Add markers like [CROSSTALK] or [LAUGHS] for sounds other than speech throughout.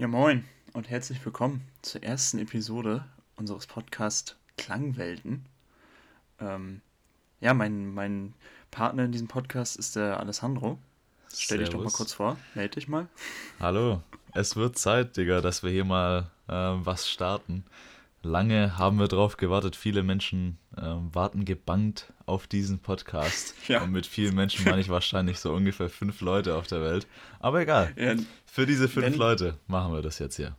Ja, moin und herzlich willkommen zur ersten Episode unseres Podcasts Klangwelten. Ähm, ja, mein, mein Partner in diesem Podcast ist der Alessandro. Stell dich doch mal kurz vor, melde dich mal. Hallo, es wird Zeit, Digga, dass wir hier mal äh, was starten. Lange haben wir drauf gewartet. Viele Menschen äh, warten gebannt auf diesen Podcast. [LAUGHS] Ja. Und mit vielen Menschen meine ich wahrscheinlich so ungefähr fünf Leute auf der Welt. Aber egal. Ja, Für diese fünf Leute machen wir das jetzt hier.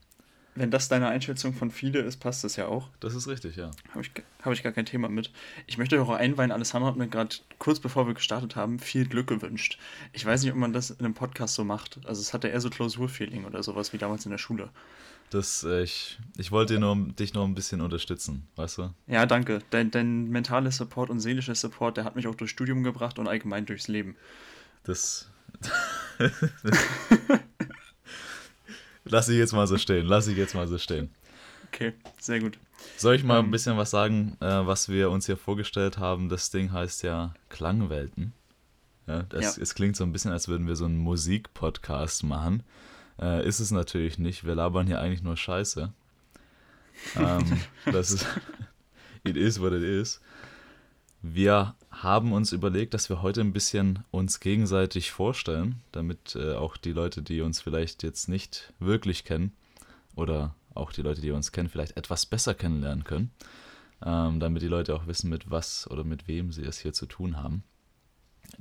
Wenn das deine Einschätzung von viele ist, passt das ja auch. Das ist richtig, ja. Habe ich, hab ich gar kein Thema mit. Ich möchte auch einweihen, Alessandro hat mir gerade kurz bevor wir gestartet haben, viel Glück gewünscht. Ich weiß nicht, ob man das in einem Podcast so macht. Also es hatte eher so Klausurfeeling oder sowas wie damals in der Schule. Das, äh, ich, ich wollte nur, dich noch ein bisschen unterstützen, weißt du? Ja, danke. Dein, dein mentaler Support und seelischer Support, der hat mich auch durchs Studium gebracht und allgemein durchs Leben. Das. [LAUGHS] [LAUGHS] lass ich jetzt mal so stehen. Lass ich jetzt mal so stehen. Okay, sehr gut. Soll ich mal ähm, ein bisschen was sagen, äh, was wir uns hier vorgestellt haben? Das Ding heißt ja Klangwelten. Ja, das, ja. Es klingt so ein bisschen, als würden wir so einen Musikpodcast machen. Äh, ist es natürlich nicht. Wir labern hier eigentlich nur Scheiße. ähm, [LAUGHS] das ist. [LAUGHS] it is what it is. Wir haben uns überlegt, dass wir heute ein bisschen uns gegenseitig vorstellen, damit äh, auch die Leute, die uns vielleicht jetzt nicht wirklich kennen oder auch die Leute, die uns kennen, vielleicht etwas besser kennenlernen können, ähm, damit die Leute auch wissen, mit was oder mit wem sie es hier zu tun haben.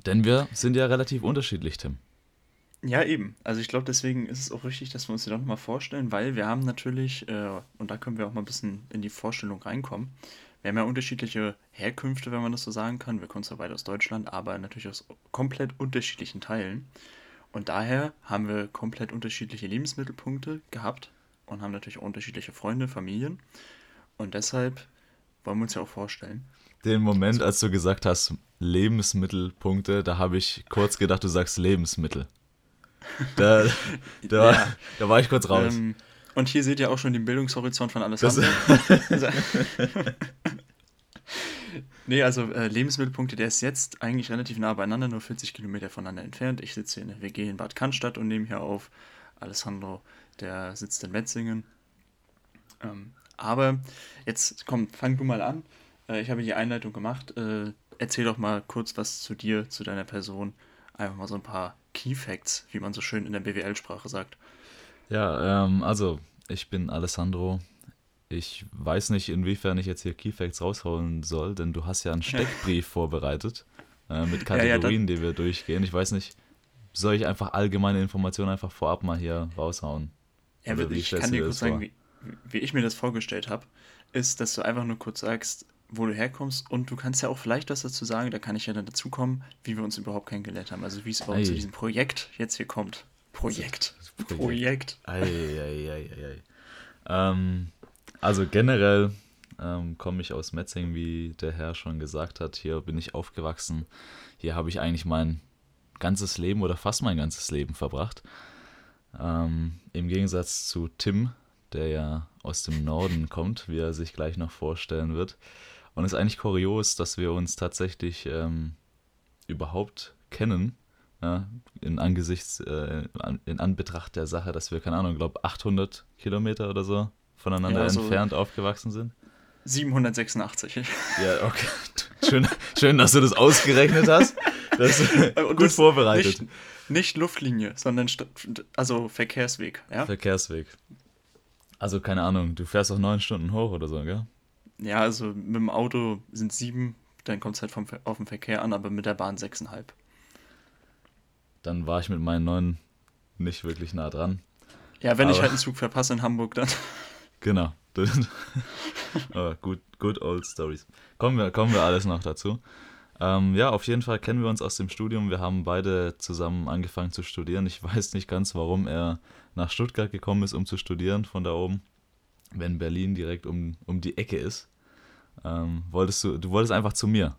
Denn wir sind ja relativ unterschiedlich, Tim. Ja, eben. Also ich glaube, deswegen ist es auch richtig, dass wir uns die doch mal vorstellen, weil wir haben natürlich, äh, und da können wir auch mal ein bisschen in die Vorstellung reinkommen, wir haben ja unterschiedliche Herkünfte, wenn man das so sagen kann. Wir kommen zwar beide aus Deutschland, aber natürlich aus komplett unterschiedlichen Teilen. Und daher haben wir komplett unterschiedliche Lebensmittelpunkte gehabt und haben natürlich auch unterschiedliche Freunde, Familien. Und deshalb wollen wir uns ja auch vorstellen. Den Moment, als du gesagt hast, Lebensmittelpunkte, da habe ich kurz gedacht, du sagst Lebensmittel. Da, [LAUGHS] da, ja. da war ich kurz raus. Ähm, und hier seht ihr auch schon den Bildungshorizont von Alessandro. [LAUGHS] nee, also äh, Lebensmittelpunkte, der ist jetzt eigentlich relativ nah beieinander, nur 40 Kilometer voneinander entfernt. Ich sitze hier in der WG in Bad Cannstatt und nehme hier auf. Alessandro, der sitzt in Metzingen. Ähm, aber jetzt komm, fang du mal an. Äh, ich habe die Einleitung gemacht. Äh, erzähl doch mal kurz was zu dir, zu deiner Person. Einfach mal so ein paar Key Facts, wie man so schön in der BWL-Sprache sagt. Ja, ähm, also ich bin Alessandro. Ich weiß nicht, inwiefern ich jetzt hier Key Facts rausholen soll, denn du hast ja einen [LAUGHS] Steckbrief vorbereitet äh, mit Kategorien, ja, ja, die wir durchgehen. Ich weiß nicht, soll ich einfach allgemeine Informationen einfach vorab mal hier raushauen? Ja, Oder ich kann dir kurz sagen, wie, wie ich mir das vorgestellt habe, ist, dass du einfach nur kurz sagst, wo du herkommst und du kannst ja auch vielleicht was dazu sagen, da kann ich ja dann dazu kommen, wie wir uns überhaupt kennengelernt haben, also wie es überhaupt Ei. zu diesem Projekt jetzt hier kommt. Projekt. Projekt. Projekt. Ei, ei, ei, ei, ähm, also generell ähm, komme ich aus Metzing, wie der Herr schon gesagt hat. Hier bin ich aufgewachsen. Hier habe ich eigentlich mein ganzes Leben oder fast mein ganzes Leben verbracht. Ähm, Im Gegensatz zu Tim, der ja aus dem Norden kommt, wie er sich gleich noch vorstellen wird. Und es ist eigentlich kurios, dass wir uns tatsächlich ähm, überhaupt kennen, ja, in Angesichts, äh, in Anbetracht der Sache, dass wir, keine Ahnung, glaube 800 Kilometer oder so voneinander ja, so entfernt aufgewachsen sind. 786. Ja, okay. Schön, schön, dass du das ausgerechnet hast. Das [LAUGHS] gut das vorbereitet. Nicht, nicht, Luftlinie, sondern also Verkehrsweg, ja? Verkehrsweg. Also keine Ahnung, du fährst auch neun Stunden hoch oder so, gell? Ja, also mit dem Auto sind sieben, dann kommt es halt vom, auf den Verkehr an, aber mit der Bahn sechseinhalb. Dann war ich mit meinen neun nicht wirklich nah dran. Ja, wenn aber, ich halt einen Zug verpasse in Hamburg, dann. [LAUGHS] Genau. [LAUGHS] gut, good old stories. Kommen wir, kommen wir alles noch dazu. Ähm, ja, auf jeden Fall kennen wir uns aus dem Studium. Wir haben beide zusammen angefangen zu studieren. Ich [LAUGHS] weiß nicht ganz, warum er nach Stuttgart gekommen ist, um zu studieren von da oben wenn Berlin direkt um, um die Ecke ist. Ähm, wolltest du, du wolltest einfach zu mir.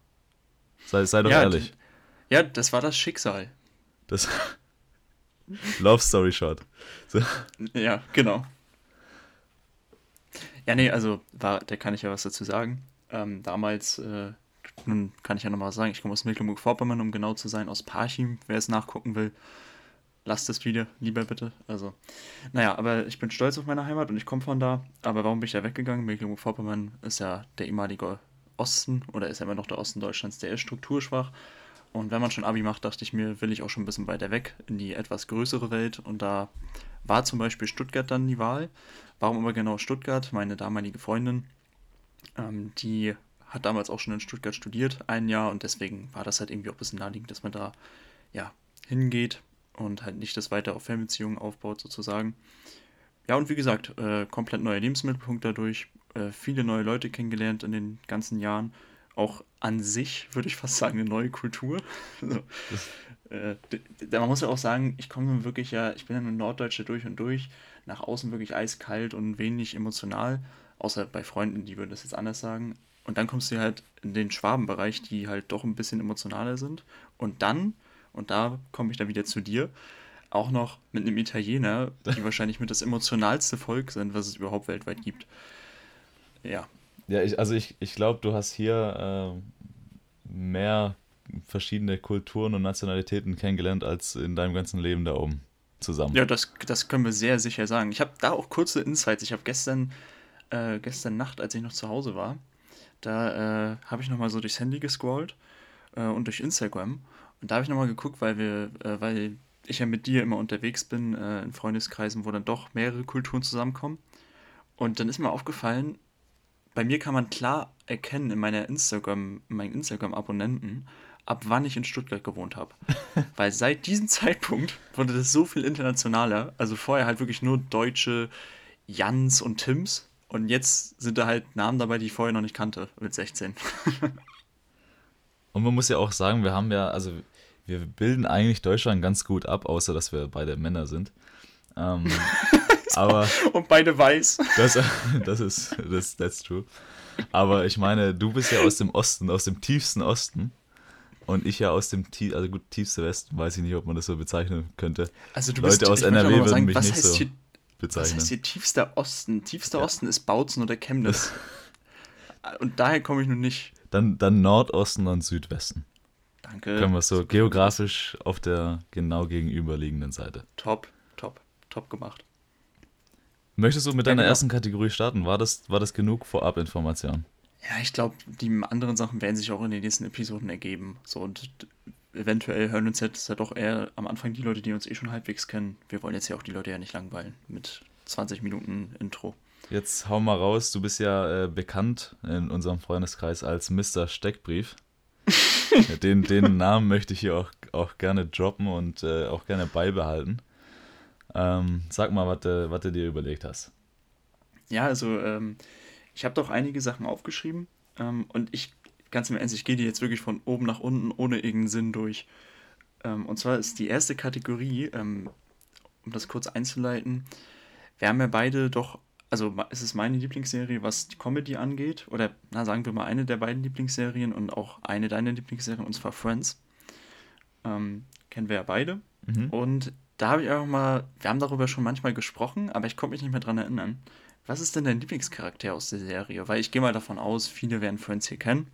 Sei, sei doch ja, ehrlich. Ja, das war das Schicksal. Das [LAUGHS] Love Story Shot. So. Ja, genau. Ja, nee, also war, da kann ich ja was dazu sagen. Ähm, damals, äh, nun kann ich ja nochmal sagen, ich komme aus Mecklenburg-Vorpommern, um genau zu sein, aus Parchim, wer es nachgucken will. lasst es wieder, lieber bitte. Also, naja, aber ich bin stolz auf meine Heimat und ich komme von da. Aber warum bin ich da weggegangen? Mecklenburg-Vorpommern ist ja der ehemalige Osten oder ist ja immer noch der Osten Deutschlands, der ist strukturschwach. Und wenn man schon Abi macht, dachte ich mir, will ich auch schon ein bisschen weiter weg in die etwas größere Welt. Und da war zum Beispiel Stuttgart dann die Wahl. Warum aber genau Stuttgart? Meine damalige Freundin, ähm, die hat damals auch schon in Stuttgart studiert, ein Jahr. Und deswegen war das halt irgendwie auch ein bisschen naheliegend, dass man da ja, hingeht und halt nicht das weiter auf Fernbeziehungen aufbaut sozusagen. Ja, und wie gesagt, äh, komplett neuer Lebensmittelpunkt dadurch, äh, viele neue Leute kennengelernt in den ganzen Jahren. Auch an sich würde ich fast sagen, eine neue Kultur. [LAUGHS] äh, man muss ja auch sagen, ich komme wirklich ja, ich bin ja eine Norddeutsche durch und durch, nach außen wirklich eiskalt und wenig emotional, außer bei Freunden, die würden das jetzt anders sagen. Und dann kommst du halt in den Schwabenbereich, die halt doch ein bisschen emotionaler sind. Und dann und da komme ich dann wieder zu dir, auch noch mit einem Italiener, die [LAUGHS] wahrscheinlich mit das emotionalste Volk sind, was es überhaupt weltweit gibt. Ja. Ja, ich, also ich, ich glaube, du hast hier äh, mehr verschiedene Kulturen und Nationalitäten kennengelernt als in deinem ganzen Leben da oben zusammen. Ja, das, das können wir sehr sicher sagen. Ich habe da auch kurze Insights. Ich habe gestern, äh, gestern Nacht, als ich noch zu Hause war, da äh, habe ich nochmal so durchs Handy gescrollt äh, und durch Instagram und da habe ich nochmal geguckt, weil wir, äh, weil ich ja mit dir immer unterwegs bin, äh, in Freundeskreisen, wo dann doch mehrere Kulturen zusammenkommen. Und dann ist mir aufgefallen, bei mir kann man klar erkennen in meiner Instagram, in meinen Instagram-Abonnenten, ab wann ich in Stuttgart gewohnt habe. [LAUGHS] Weil seit diesem Zeitpunkt wurde das so viel internationaler. Also vorher halt wirklich nur deutsche Jans und Tims. Und jetzt sind da halt Namen dabei, die ich vorher noch nicht kannte, mit 16. [LAUGHS] und man muss ja auch sagen, wir haben ja, also wir bilden eigentlich Deutschland ganz gut ab, außer dass wir beide Männer sind. Ähm, [LAUGHS] aber und beide weiß. Das, das ist, das, that's true. Aber ich meine, du bist ja aus dem Osten, aus dem tiefsten Osten. Und ich ja aus dem, also gut, tiefste Westen, weiß ich nicht, ob man das so bezeichnen könnte. Also du bist, Leute aus NRW würden sagen, mich nicht so hier, bezeichnen. Was heißt hier tiefster Osten? Tiefster ja. Osten ist Bautzen oder Chemnitz. [LAUGHS] und daher komme ich nun nicht. Dann, dann Nordosten und Südwesten. Danke. Können wir so geografisch auf der genau gegenüberliegenden Seite. Top, top, top gemacht. Möchtest du mit deiner ja, genau. ersten Kategorie starten? War das, war das genug Vorabinformation? Ja, ich glaube, die anderen Sachen werden sich auch in den nächsten Episoden ergeben. So und eventuell hören uns jetzt ja doch eher am Anfang die Leute, die uns eh schon halbwegs kennen. Wir wollen jetzt ja auch die Leute ja nicht langweilen mit 20 Minuten Intro. Jetzt hau mal raus, du bist ja äh, bekannt in unserem Freundeskreis als Mr. Steckbrief [LAUGHS] den, den Namen möchte ich hier auch, auch gerne droppen und äh, auch gerne beibehalten. Ähm, sag mal, was du, was du dir überlegt hast. Ja, also ähm, ich habe doch einige Sachen aufgeschrieben ähm, und ich, ganz im Ernst, ich gehe die jetzt wirklich von oben nach unten ohne irgendeinen Sinn durch. Ähm, und zwar ist die erste Kategorie, ähm, um das kurz einzuleiten, wir haben ja beide doch also es ist meine Lieblingsserie, was die Comedy angeht. Oder na, sagen wir mal eine der beiden Lieblingsserien und auch eine deiner Lieblingsserien, und zwar Friends. Ähm, kennen wir ja beide. Mhm. Und da habe ich einfach mal, wir haben darüber schon manchmal gesprochen, aber ich konnte mich nicht mehr dran erinnern. Was ist denn dein Lieblingscharakter aus der Serie? Weil ich gehe mal davon aus, viele werden Friends hier kennen,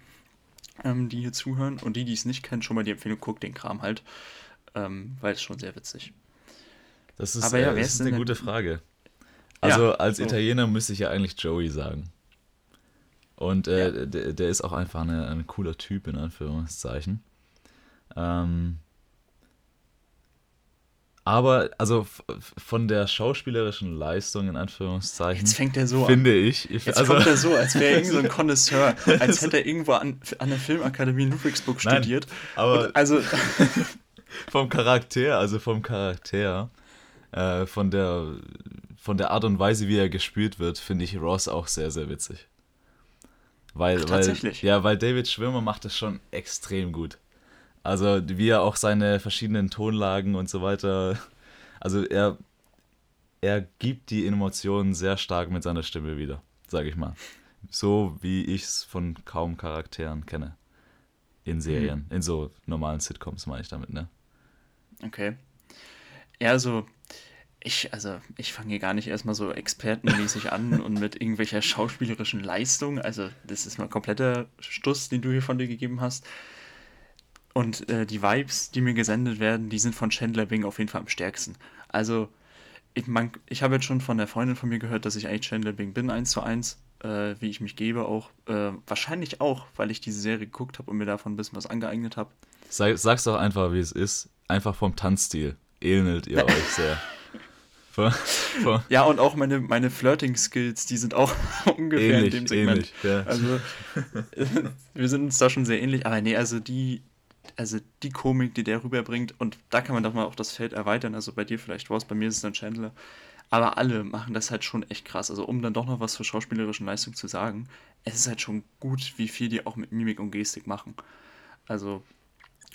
ähm, die hier zuhören. Und die, die es nicht kennen, schon mal die Empfehlung, guckt den Kram halt. Ähm, weil es schon sehr witzig. Das ist, aber ja, äh, das ist eine gute Frage. Also ja, als so. Italiener müsste ich ja eigentlich Joey sagen. Und äh, ja. der, der, ist auch einfach eine, ein cooler Typ, in Anführungszeichen. Ähm, aber, also von der schauspielerischen Leistung, in Anführungszeichen, Jetzt fängt er so finde an. ich. Jetzt also, kommt er so, als wäre er irgend so ein [LAUGHS] Connoisseur, als hätte er [LAUGHS] irgendwo an, an der Filmakademie in Ludwigsburg Nein, studiert. Aber Und also. [LAUGHS] vom Charakter, also vom Charakter, äh, von der von der Art und Weise, wie er gespielt wird, finde ich Ross auch sehr, sehr witzig. Weil, Ach, tatsächlich? Weil, ja, weil David Schwimmer macht das schon extrem gut. Also, wie er auch seine verschiedenen Tonlagen und so weiter. Also, er, er gibt die Emotionen sehr stark mit seiner Stimme wieder, sage ich mal. So wie ich es von kaum Charakteren kenne. In Serien, mhm. in so normalen Sitcoms meine ich damit, ne? Okay. Ja, also ich, also, ich fange hier gar nicht erstmal so expertenmäßig an [LAUGHS] und mit irgendwelcher schauspielerischen Leistung. Also, das ist mal kompletter Stuss, den du hier von dir gegeben hast. Und äh, die Vibes, die mir gesendet werden, die sind von Chandler Bing auf jeden Fall am stärksten. Also, ich, man, ich habe jetzt schon von der Freundin von mir gehört, dass ich eigentlich Chandler Bing bin, eins zu eins, äh, wie ich mich gebe auch. Äh, wahrscheinlich auch, weil ich diese Serie geguckt habe und mir davon ein bisschen was angeeignet habe. Sag, sag's doch einfach, wie es ist. Einfach vom Tanzstil ähnelt ihr [LAUGHS] euch sehr. Vor, vor. Ja, und auch meine, meine Flirting-Skills, die sind auch [LAUGHS] ungefähr ähnlich, in dem Segment. Ähnlich, ja. Also, [LAUGHS] wir sind uns da schon sehr ähnlich. Aber nee, also die, also die Komik, die der rüberbringt, und da kann man doch mal auch das Feld erweitern. Also bei dir vielleicht was, bei mir ist es dann Chandler. Aber alle machen das halt schon echt krass. Also um dann doch noch was zur schauspielerischen Leistung zu sagen, es ist halt schon gut, wie viel die auch mit Mimik und Gestik machen. Also,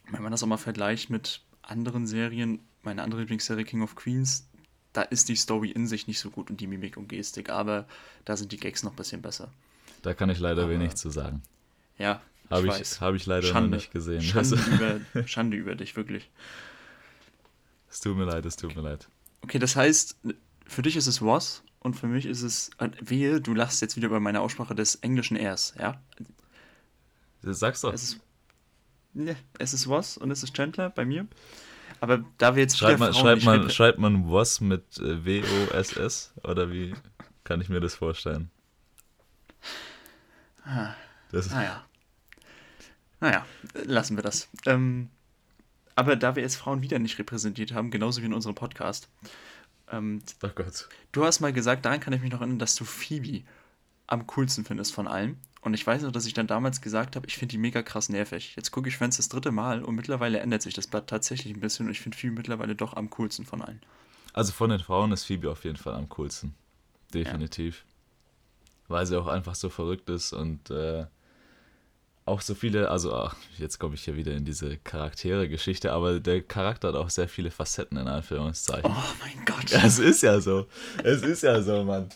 wenn man das auch mal vergleicht mit anderen Serien, meine andere Lieblingsserie King of Queens, da ist die Story in sich nicht so gut und die Mimik und Gestik, aber da sind die Gags noch ein bisschen besser. Da kann ich leider aber, wenig zu sagen. Ja, habe ich, ich, hab ich leider Schande, noch nicht gesehen. Schande über, Schande über dich, wirklich. Es tut mir leid, es tut mir leid. Okay, das heißt, für dich ist es was und für mich ist es, wehe, du lachst jetzt wieder bei meiner Aussprache des englischen Rs, ja? Das sagst du. Es ist, ja, es ist was und es ist Chandler bei mir. Aber da wir jetzt schreibt man, schreibt man, schreibt man was mit äh, W-O-S-S? Oder wie kann ich mir das vorstellen? Ah, das naja. Naja, lassen wir das. Ähm, aber da wir jetzt Frauen wieder nicht repräsentiert haben, genauso wie in unserem Podcast. Ähm, oh Gott. Du hast mal gesagt, daran kann ich mich noch erinnern, dass du Phoebe am coolsten findest von allen. Und ich weiß noch, dass ich dann damals gesagt habe, ich finde die mega krass nervig. Jetzt gucke ich Friends das dritte Mal und mittlerweile ändert sich das Blatt tatsächlich ein bisschen und ich finde Phoebe mittlerweile doch am coolsten von allen. Also von den Frauen ist Phoebe auf jeden Fall am coolsten. Definitiv. Ja. Weil sie auch einfach so verrückt ist und äh, auch so viele, also ach, jetzt komme ich hier wieder in diese Charaktere-Geschichte, aber der Charakter hat auch sehr viele Facetten in Anführungszeichen. Oh mein Gott. [LAUGHS] es ist ja so. Es ist ja so, Mann.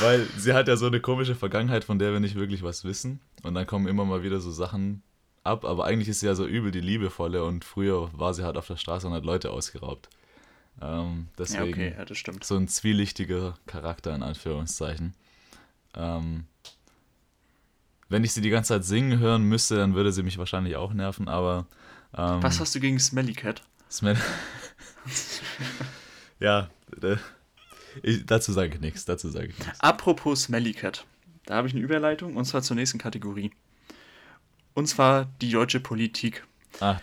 Weil sie hat ja so eine komische Vergangenheit, von der wir nicht wirklich was wissen. Und dann kommen immer mal wieder so Sachen ab, aber eigentlich ist sie ja so übel die Liebevolle und früher war sie halt auf der Straße und hat Leute ausgeraubt. Ähm, deswegen ja, okay, ja, das stimmt. so ein zwielichtiger Charakter in Anführungszeichen. Ähm, wenn ich sie die ganze Zeit singen hören müsste, dann würde sie mich wahrscheinlich auch nerven, aber. Ähm, Was hast du gegen Smelly Cat? Smelly. [LAUGHS] ja, äh, ich, dazu sage ich nichts. Dazu sage ich nichts. Apropos Smelly Cat. Da habe ich eine Überleitung und zwar zur nächsten Kategorie. Und zwar die deutsche Politik. Ah,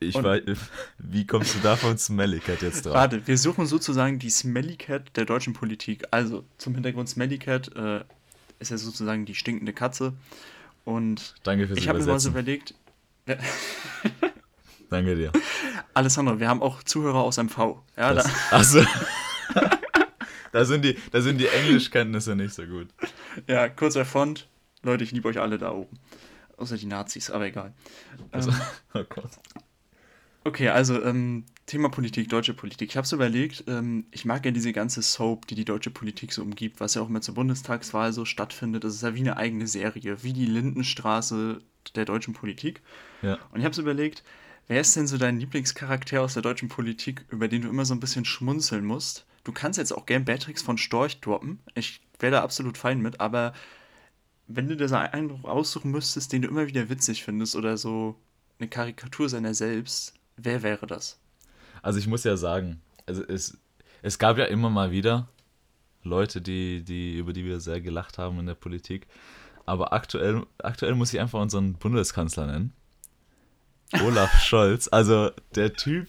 ich und, weiß, [LAUGHS] wie kommst du davon Smelly Cat jetzt drauf? Warte, wir suchen sozusagen die Smelly Cat der deutschen Politik. Also zum Hintergrund Smelly Cat äh, ist ja sozusagen die stinkende Katze. Und Danke fürs ich habe mir mal so überlegt. [LAUGHS] Danke dir. Alessandro, wir haben auch Zuhörer aus MV. Ja, das, da. Also, [LAUGHS] da, sind die, da sind die Englischkenntnisse nicht so gut. Ja, kurzer Font. Leute, ich liebe euch alle da oben. Außer die Nazis, aber egal. Also, ähm, [LAUGHS] oh Gott. Okay, also ähm, Thema Politik, deutsche Politik. Ich habe so überlegt, ähm, ich mag ja diese ganze Soap, die die deutsche Politik so umgibt, was ja auch immer zur Bundestagswahl so stattfindet. Das ist ja wie eine eigene Serie, wie die Lindenstraße der deutschen Politik. Ja. Und ich habe so überlegt, wer ist denn so dein Lieblingscharakter aus der deutschen Politik, über den du immer so ein bisschen schmunzeln musst? Du kannst jetzt auch gern Beatrix von Storch droppen. Ich wäre da absolut fein mit, aber wenn du dir so einen aussuchen müsstest, den du immer wieder witzig findest oder so eine Karikatur seiner selbst, Wer wäre das? Also ich muss ja sagen, also es, es gab ja immer mal wieder Leute, die, die, über die wir sehr gelacht haben in der Politik. Aber aktuell, aktuell muss ich einfach unseren Bundeskanzler nennen. Olaf [LAUGHS] Scholz. Also der Typ,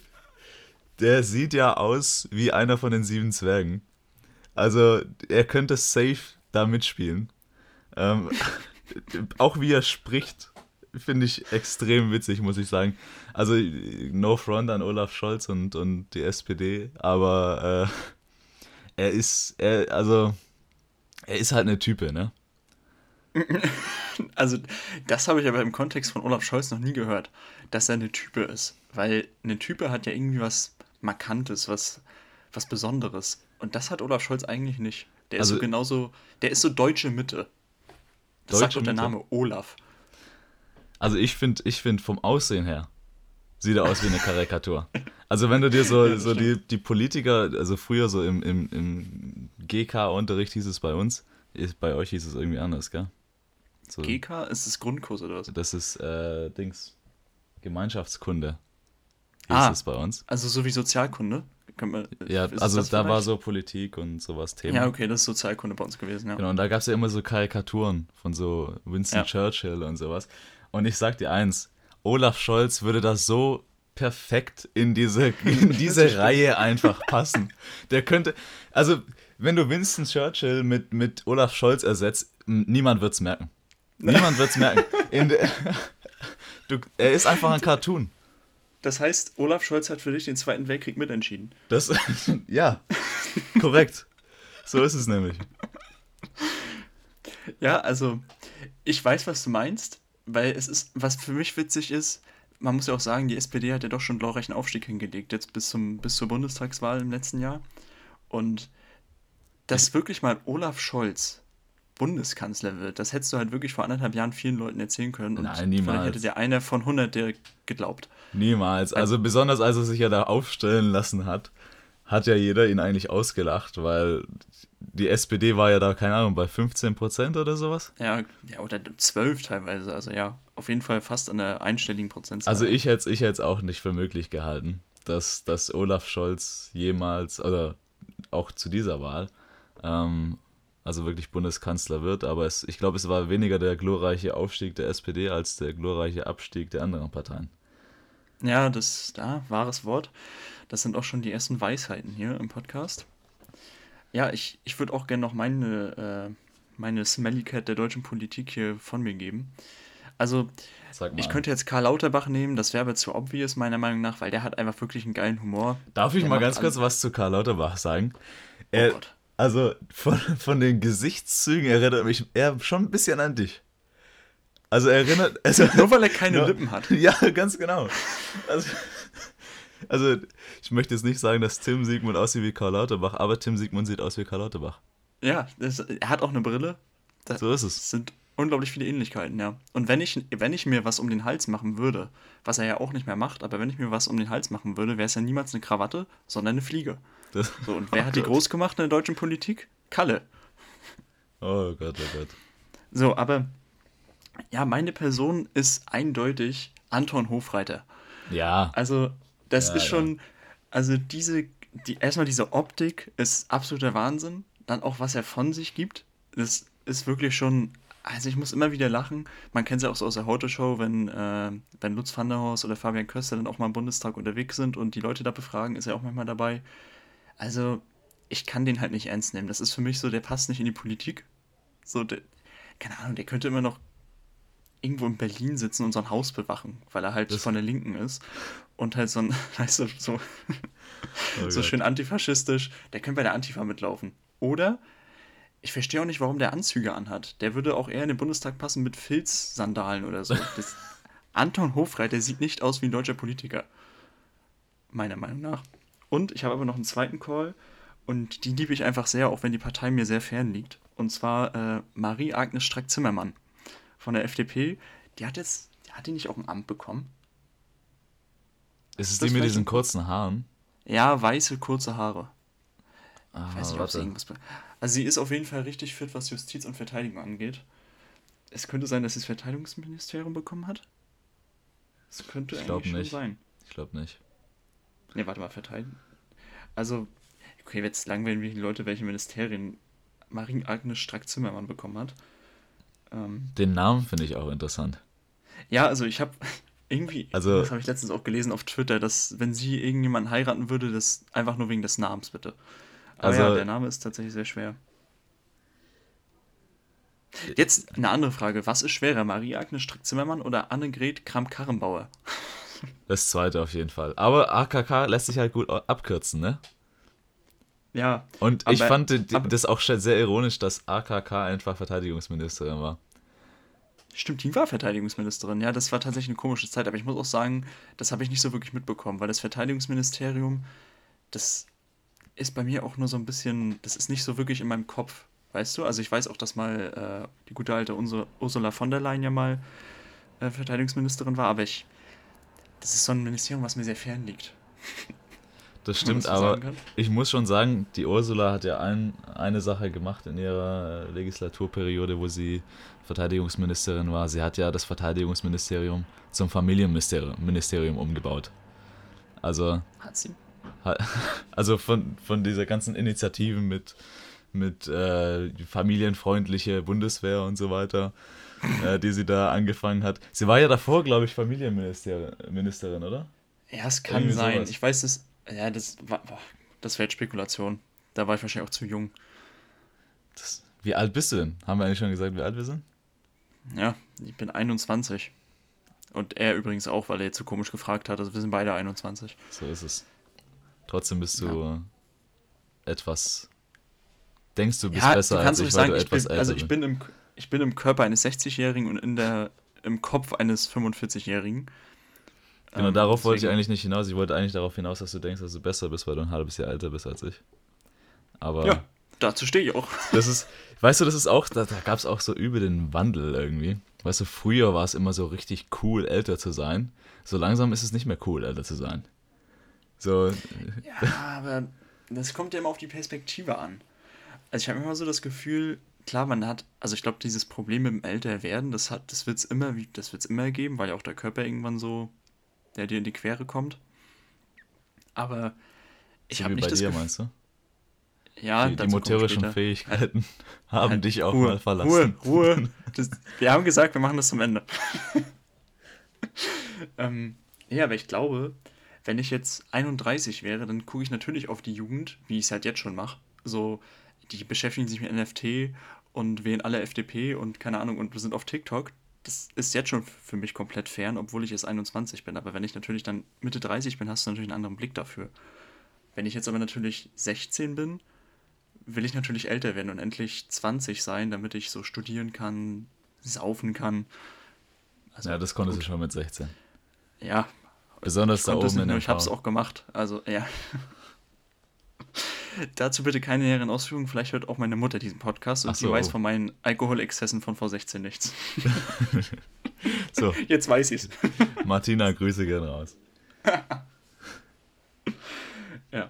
der sieht ja aus wie einer von den sieben Zwergen. Also er könnte safe da mitspielen. Ähm, [LAUGHS] auch wie er spricht finde ich extrem witzig, muss ich sagen. Also, no front an Olaf Scholz und, und die SPD, aber äh, er ist, er, also, er ist halt eine Type, ne? [LAUGHS] Also, das habe ich aber im Kontext von Olaf Scholz noch nie gehört, dass er eine Type ist. Weil eine Type hat ja irgendwie was Markantes, was, was Besonderes. Und das hat Olaf Scholz eigentlich nicht. Der also, ist so genauso, der ist so deutsche Mitte. Das sagt doch der Name Olaf. Also ich finde, ich find vom Aussehen her sieht er aus wie eine Karikatur. Also wenn du dir so, [LAUGHS] so die, die Politiker, also früher so im, im, im GK-Unterricht hieß es bei uns, bei euch hieß es irgendwie anders, gell? So. GK ist das Grundkurs oder was? Das ist äh, Dings. Gemeinschaftskunde. Ah, es bei uns. Also so wie Sozialkunde. Man, ja, also da war so Politik und sowas Thema. Ja, okay, das ist Sozialkunde bei uns gewesen, ja. Genau, und da gab es ja immer so Karikaturen von so Winston ja. Churchill und sowas. Und ich sag dir eins, Olaf Scholz würde das so perfekt in diese, [LAUGHS] in diese Reihe einfach passen. Der könnte, also wenn du Winston Churchill mit, mit Olaf Scholz ersetzt, niemand wird es merken. Niemand wird es merken. Der, [LAUGHS] du, er ist einfach ein Cartoon. Das heißt, Olaf Scholz hat für dich den Zweiten Weltkrieg mitentschieden. Das, [LAUGHS] ja, korrekt. So ist es nämlich. Ja, also, ich weiß, was du meinst, weil es ist, was für mich witzig ist, man muss ja auch sagen, die SPD hat ja doch schon glorreichen Aufstieg hingelegt, jetzt bis, zum, bis zur Bundestagswahl im letzten Jahr. Und dass wirklich mal Olaf Scholz Bundeskanzler wird, das hättest du halt wirklich vor anderthalb Jahren vielen Leuten erzählen können. Und Nein, niemals. Vielleicht hätte der einer von 100 der geglaubt. Niemals. Also, also besonders als er sich ja da aufstellen lassen hat, hat ja jeder ihn eigentlich ausgelacht, weil die SPD war ja da, keine Ahnung, bei 15 Prozent oder sowas. Ja, ja, oder 12 teilweise. Also ja, auf jeden Fall fast an der einstelligen Prozentzahl. Also ich hätte es ich auch nicht für möglich gehalten, dass, dass Olaf Scholz jemals, oder auch zu dieser Wahl, ähm, also wirklich Bundeskanzler wird. Aber es, ich glaube, es war weniger der glorreiche Aufstieg der SPD als der glorreiche Abstieg der anderen Parteien. Ja, das da, wahres Wort. Das sind auch schon die ersten Weisheiten hier im Podcast. Ja, ich, ich würde auch gerne noch meine, äh, meine Smelly Cat der deutschen Politik hier von mir geben. Also, ich könnte jetzt Karl Lauterbach nehmen, das wäre aber zu obvious, meiner Meinung nach, weil der hat einfach wirklich einen geilen Humor. Darf ich der mal ganz kurz was zu Karl Lauterbach sagen? Oh er, also, von, von den Gesichtszügen erinnert mich er schon ein bisschen an dich. Also, er erinnert. [LAUGHS] Also, Nur weil er keine Lippen hat. [LAUGHS] Ja, ganz genau. Also, [LAUGHS] also, ich möchte jetzt nicht sagen, dass Tim Siegmund aussieht wie Karl Lauterbach, aber Tim Siegmund sieht aus wie Karl Lauterbach. Ja, das, er hat auch eine Brille. Das so ist es. sind unglaublich viele Ähnlichkeiten, ja. Und wenn ich, wenn ich mir was um den Hals machen würde, was er ja auch nicht mehr macht, aber wenn ich mir was um den Hals machen würde, wäre es ja niemals eine Krawatte, sondern eine Fliege. Das, so, und wer oh hat die groß gemacht in der deutschen Politik? Kalle. Oh Gott, oh Gott. So, aber ja, meine Person ist eindeutig Anton Hofreiter. Ja. Also, das ja, ist schon, ja. also diese, die, erstmal diese Optik ist absoluter Wahnsinn. Dann auch, was er von sich gibt, das ist wirklich schon also ich muss immer wieder lachen. Man kennt es ja auch so aus der Heute-Show, wenn, äh, wenn Lutz van der Horst oder Fabian Köster dann auch mal im Bundestag unterwegs sind und die Leute da befragen, ist er auch manchmal dabei. Also ich kann den halt nicht ernst nehmen. Das ist für mich so, der passt nicht in die Politik. So, der, keine Ahnung, der könnte immer noch irgendwo in Berlin sitzen und so ein Haus bewachen, weil er halt das von der Linken ist. Und halt so ein, [LAUGHS] weißt du, so, oh so schön antifaschistisch, der könnte bei der Antifa mitlaufen. Oder ich verstehe auch nicht, warum der Anzüge anhat. Der würde auch eher in den Bundestag passen mit Filzsandalen oder so. [LAUGHS] Das, Anton Hofreit, der sieht nicht aus wie ein deutscher Politiker. Meiner Meinung nach. Und ich habe aber noch einen zweiten Call und die liebe ich einfach sehr, auch wenn die Partei mir sehr fern liegt. Und zwar äh, Marie-Agnes Strack-Zimmermann von der FDP. Die hat jetzt, die hat die nicht auch ein Amt bekommen? Ist es das die mit diesen kurzen Haaren? Ja, weiße, kurze Haare. Ah, ich weiß nicht, ob sie irgendwas. Also sie ist auf jeden Fall richtig fit, was Justiz und Verteidigung angeht. Es könnte sein, dass sie das Verteidigungsministerium bekommen hat. Das könnte ich eigentlich nicht. sein. Ich glaube nicht. Ne, warte mal, Verteidigung. Also, okay, jetzt langweilen wir die Leute, welche Ministerien Marien-Agnes Strack-Zimmermann bekommen hat. Ähm, Den Namen finde ich auch interessant. Ja, also ich habe [LAUGHS] irgendwie, also, das habe ich letztens auch gelesen auf Twitter, dass wenn sie irgendjemanden heiraten würde, das einfach nur wegen des Namens bitte. Aber also, ja, der Name ist tatsächlich sehr schwer. Jetzt eine andere Frage. Was ist schwerer, Marie-Agnes Strick-Zimmermann oder Annegret Kramp-Karrenbauer? [LAUGHS] Das zweite auf jeden Fall. Aber AKK lässt sich halt gut abkürzen, ne? Ja. Und aber, ich fand aber, das auch sehr ironisch, dass AKK einfach Verteidigungsministerin war. Stimmt, die war Verteidigungsministerin. Ja, das war tatsächlich eine komische Zeit. Aber ich muss auch sagen, das habe ich nicht so wirklich mitbekommen, weil das Verteidigungsministerium, das ist bei mir auch nur so ein bisschen, das ist nicht so wirklich in meinem Kopf, weißt du? Also ich weiß auch, dass mal äh, die gute alte Ursula von der Leyen ja mal äh, Verteidigungsministerin war, aber ich, das ist so ein Ministerium, was mir sehr fern liegt. [LAUGHS] Das stimmt, aber ich muss schon sagen, die Ursula hat ja ein, eine Sache gemacht in ihrer Legislaturperiode, wo sie Verteidigungsministerin war. Sie hat ja das Verteidigungsministerium zum Familienministerium umgebaut. Also. Hat sie? [LAUGHS] Also von, von dieser ganzen Initiativen mit, mit äh, familienfreundliche Bundeswehr und so weiter, äh, die sie da angefangen hat. Sie war ja davor, glaube ich, Familienministerin, oder? Ja, es kann Irgendwie sein. Sowas. Ich weiß es. Ja, das war, das wäre jetzt Spekulation. Da war ich wahrscheinlich auch zu jung. Das, wie alt bist du denn? Haben wir eigentlich schon gesagt, wie alt wir sind? Ja, ich bin 21. Und er übrigens auch, weil er jetzt so komisch gefragt hat. Also wir sind beide 21. So ist es. Trotzdem bist du ja. etwas. Denkst du bist ja, besser du als ich, sagen, weil du ich etwas bin, Also ich bin, im, ich bin im Körper eines 60-Jährigen und in der, im Kopf eines 45-Jährigen. Genau, ähm, darauf deswegen. wollte ich eigentlich nicht hinaus. Ich wollte eigentlich darauf hinaus, dass du denkst, dass du besser bist, weil du ein halbes Jahr älter bist als ich. Aber. Ja, dazu stehe ich auch. [LAUGHS] Das ist, weißt du, das ist auch, da, da gab es auch so übel den Wandel irgendwie. Weißt du, früher war es immer so richtig cool, älter zu sein. So langsam ist es nicht mehr cool, älter zu sein. So. Ja, aber das kommt ja immer auf die Perspektive an. Also ich habe immer so das Gefühl, klar, man hat, also ich glaube, dieses Problem mit dem Älterwerden, das hat, das wird es immer, das wird's immer geben, weil ja auch der Körper irgendwann so der dir in die Quere kommt. Aber ich habe nicht bei das dir, meinst du? Ja, die, die motorischen Fähigkeiten halt, [LAUGHS] haben halt dich auch Ruhe, mal verlassen. Ruhe, Ruhe. [LAUGHS] Das, wir haben gesagt, wir machen das zum Ende. [LAUGHS] ähm, ja, aber ich glaube, wenn ich jetzt 31 wäre, dann gucke ich natürlich auf die Jugend, wie ich es halt jetzt schon mache. So, die beschäftigen sich mit NFT und wählen alle FDP und keine Ahnung und sind auf TikTok das ist jetzt schon für mich komplett fern, obwohl ich jetzt 21 bin. Aber wenn ich natürlich dann Mitte 30 bin, hast du natürlich einen anderen Blick dafür. Wenn ich jetzt aber natürlich 16 bin, will ich natürlich älter werden und endlich 20 sein, damit ich so studieren kann, saufen kann. Also, ja, das konntest gut. du schon mit 16. Ja. Besonders da oben in der Ich habe es auch gemacht. Also, ja. Dazu bitte keine näheren Ausführungen. Vielleicht hört auch meine Mutter diesen Podcast und so. sie weiß von meinen Alkoholexzessen von vor 16 nichts. [LAUGHS] so. Jetzt weiß ich's. Martina, Grüße gern raus. [LAUGHS] ja.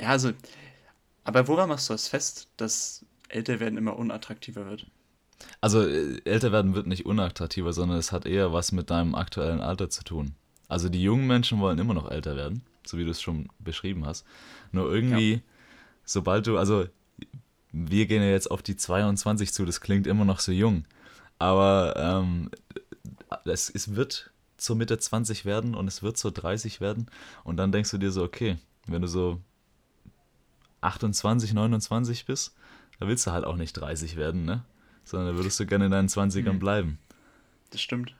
Ja, also, aber woran machst du das fest, dass älter werden immer unattraktiver wird? Also, äh, älter werden wird nicht unattraktiver, sondern es hat eher was mit deinem aktuellen Alter zu tun. Also, die jungen Menschen wollen immer noch älter werden, so wie du es schon beschrieben hast. Nur irgendwie ja sobald du, also wir gehen ja jetzt auf die 22 zu, das klingt immer noch so jung, aber ähm, es, es wird zur Mitte 20 werden und es wird zur 30 werden und dann denkst du dir so, okay, wenn du so 28, 29 bist, da willst du halt auch nicht 30 werden, ne? Sondern da würdest du gerne in deinen 20ern mhm. bleiben. Das stimmt.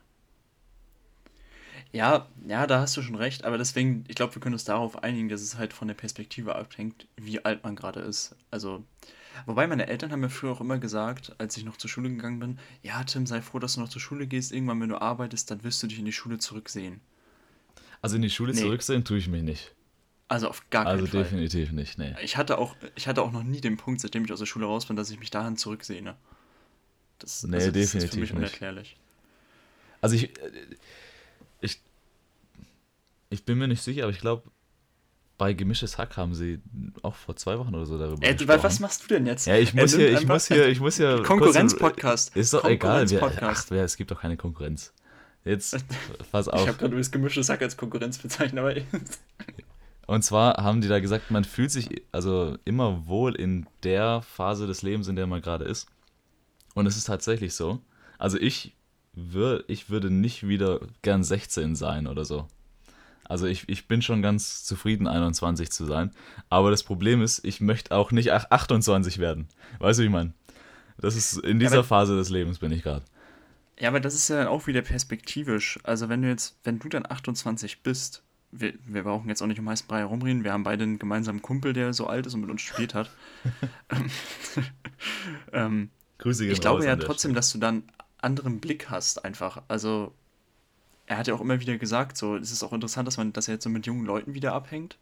Ja, ja, da hast du schon recht, aber deswegen, ich glaube, wir können uns darauf einigen, dass es halt von der Perspektive abhängt, wie alt man gerade ist. Also, wobei meine Eltern haben mir früher auch immer gesagt, als ich noch zur Schule gegangen bin, ja, Tim, sei froh, dass du noch zur Schule gehst, irgendwann, wenn du arbeitest, dann wirst du dich in die Schule zurücksehen. Also in die Schule nee. zurücksehen tue ich mich nicht. Also auf gar keinen also Fall. Also definitiv nicht, nee. Ich hatte, auch, ich hatte auch noch nie den Punkt, seitdem ich aus der Schule raus bin, dass ich mich dahin zurücksehne. Das, nee, also, das definitiv ist für mich unerklärlich. Also ich, ich, ich bin mir nicht sicher, aber ich glaube, bei Gemischtes Hack haben sie auch vor zwei Wochen oder so darüber äh, gesprochen. Was machst du denn jetzt? Ja, ich muss hier, ich muss hier, ich muss hier. Konkurrenz-Podcast. Ist doch egal. Wir, ach, wer, es gibt doch keine Konkurrenz. Jetzt, [LAUGHS] pass auf. Ich habe gerade das Gemischtes Hack als Konkurrenz bezeichnet, aber. [LAUGHS] Und zwar haben die da gesagt, man fühlt sich also immer wohl in der Phase des Lebens, in der man gerade ist. Und es ist tatsächlich so. Also ich wür, ich würde nicht wieder gern 16 sein oder so. Also ich, ich bin schon ganz zufrieden, 21 zu sein. Aber das Problem ist, ich möchte auch nicht 28 werden. Weißt du, wie ich meine? Das ist in dieser ja, Phase des Lebens bin ich gerade. Ja, aber das ist ja dann auch wieder perspektivisch. Also wenn du jetzt, wenn du dann 28 bist, wir, wir brauchen jetzt auch nicht um heißen Brei herumreden, wir haben beide einen gemeinsamen Kumpel, der so alt ist und mit uns studiert hat. [LAUGHS] [LAUGHS] ähm, Grüße gehen Ich glaube ja trotzdem, dass du dann anderen Blick hast, einfach. Also, er hat ja auch immer wieder gesagt, so, es ist auch interessant, dass man, dass er jetzt so mit jungen Leuten wieder abhängt.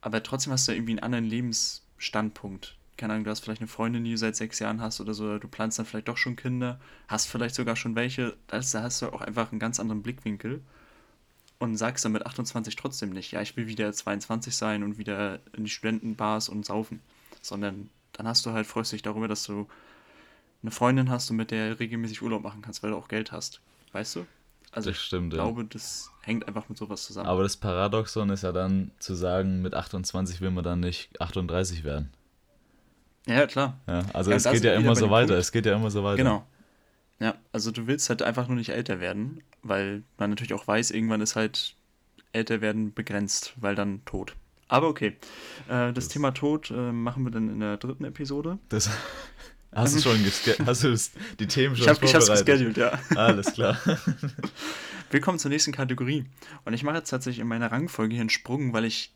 Aber trotzdem hast du ja irgendwie einen anderen Lebensstandpunkt. Keine Ahnung, du hast vielleicht eine Freundin, die du seit sechs Jahren hast oder so, oder du planst dann vielleicht doch schon Kinder, hast vielleicht sogar schon welche. Da hast du auch einfach einen ganz anderen Blickwinkel. und sagst dann mit 28 trotzdem nicht, ja, ich will wieder 22 sein und wieder in die Studentenbars und saufen, sondern dann hast du halt, freust dich darüber, dass du eine Freundin hast und mit der regelmäßig Urlaub machen kannst, weil du auch Geld hast. Weißt du? Also das stimmt, ich glaube, das hängt einfach mit sowas zusammen. Aber das Paradoxon ist ja dann zu sagen, mit 28 will man dann nicht 38 werden. Ja, klar. Ja, also ja, es geht ja immer so weiter, Punkt. es geht ja immer so weiter. Genau. Ja, also du willst halt einfach nur nicht älter werden, weil man natürlich auch weiß, irgendwann ist halt älter werden begrenzt, weil dann tot. Aber okay, äh, das, das, Thema Tod äh, machen wir dann in der dritten Episode. Das [LAUGHS] hast du schon [LAUGHS] hast du die Themen schon ich hab, vorbereitet? Ich habe gescheduled, ja. Alles klar. [LAUGHS] Willkommen zur nächsten Kategorie. Und ich mache jetzt tatsächlich in meiner Rangfolge hier einen Sprung, weil ich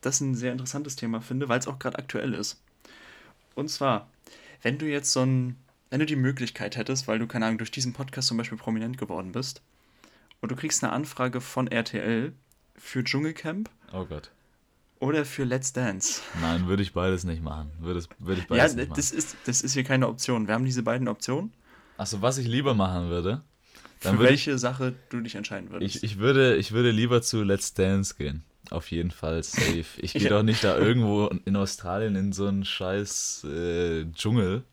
das ein sehr interessantes Thema finde, weil es auch gerade aktuell ist. Und zwar, wenn du jetzt so ein, wenn du die Möglichkeit hättest, weil du, keine Ahnung, durch diesen Podcast zum Beispiel prominent geworden bist, und du kriegst eine Anfrage von RTL für Dschungelcamp. Oh Gott. Oder für Let's Dance. Nein, würde ich beides nicht machen. Würde, würde ich beides ja, nicht machen. Das ist, das ist hier keine Option. Wir haben diese beiden Optionen. Achso, was ich lieber machen würde. Dann für welche ich, Sache du dich entscheiden würdest. Ich, ich, würde, ich würde lieber zu Let's Dance gehen. Auf jeden Fall safe. Ich [LAUGHS] gehe ja. doch nicht da irgendwo in Australien in so einen scheiß äh, Dschungel.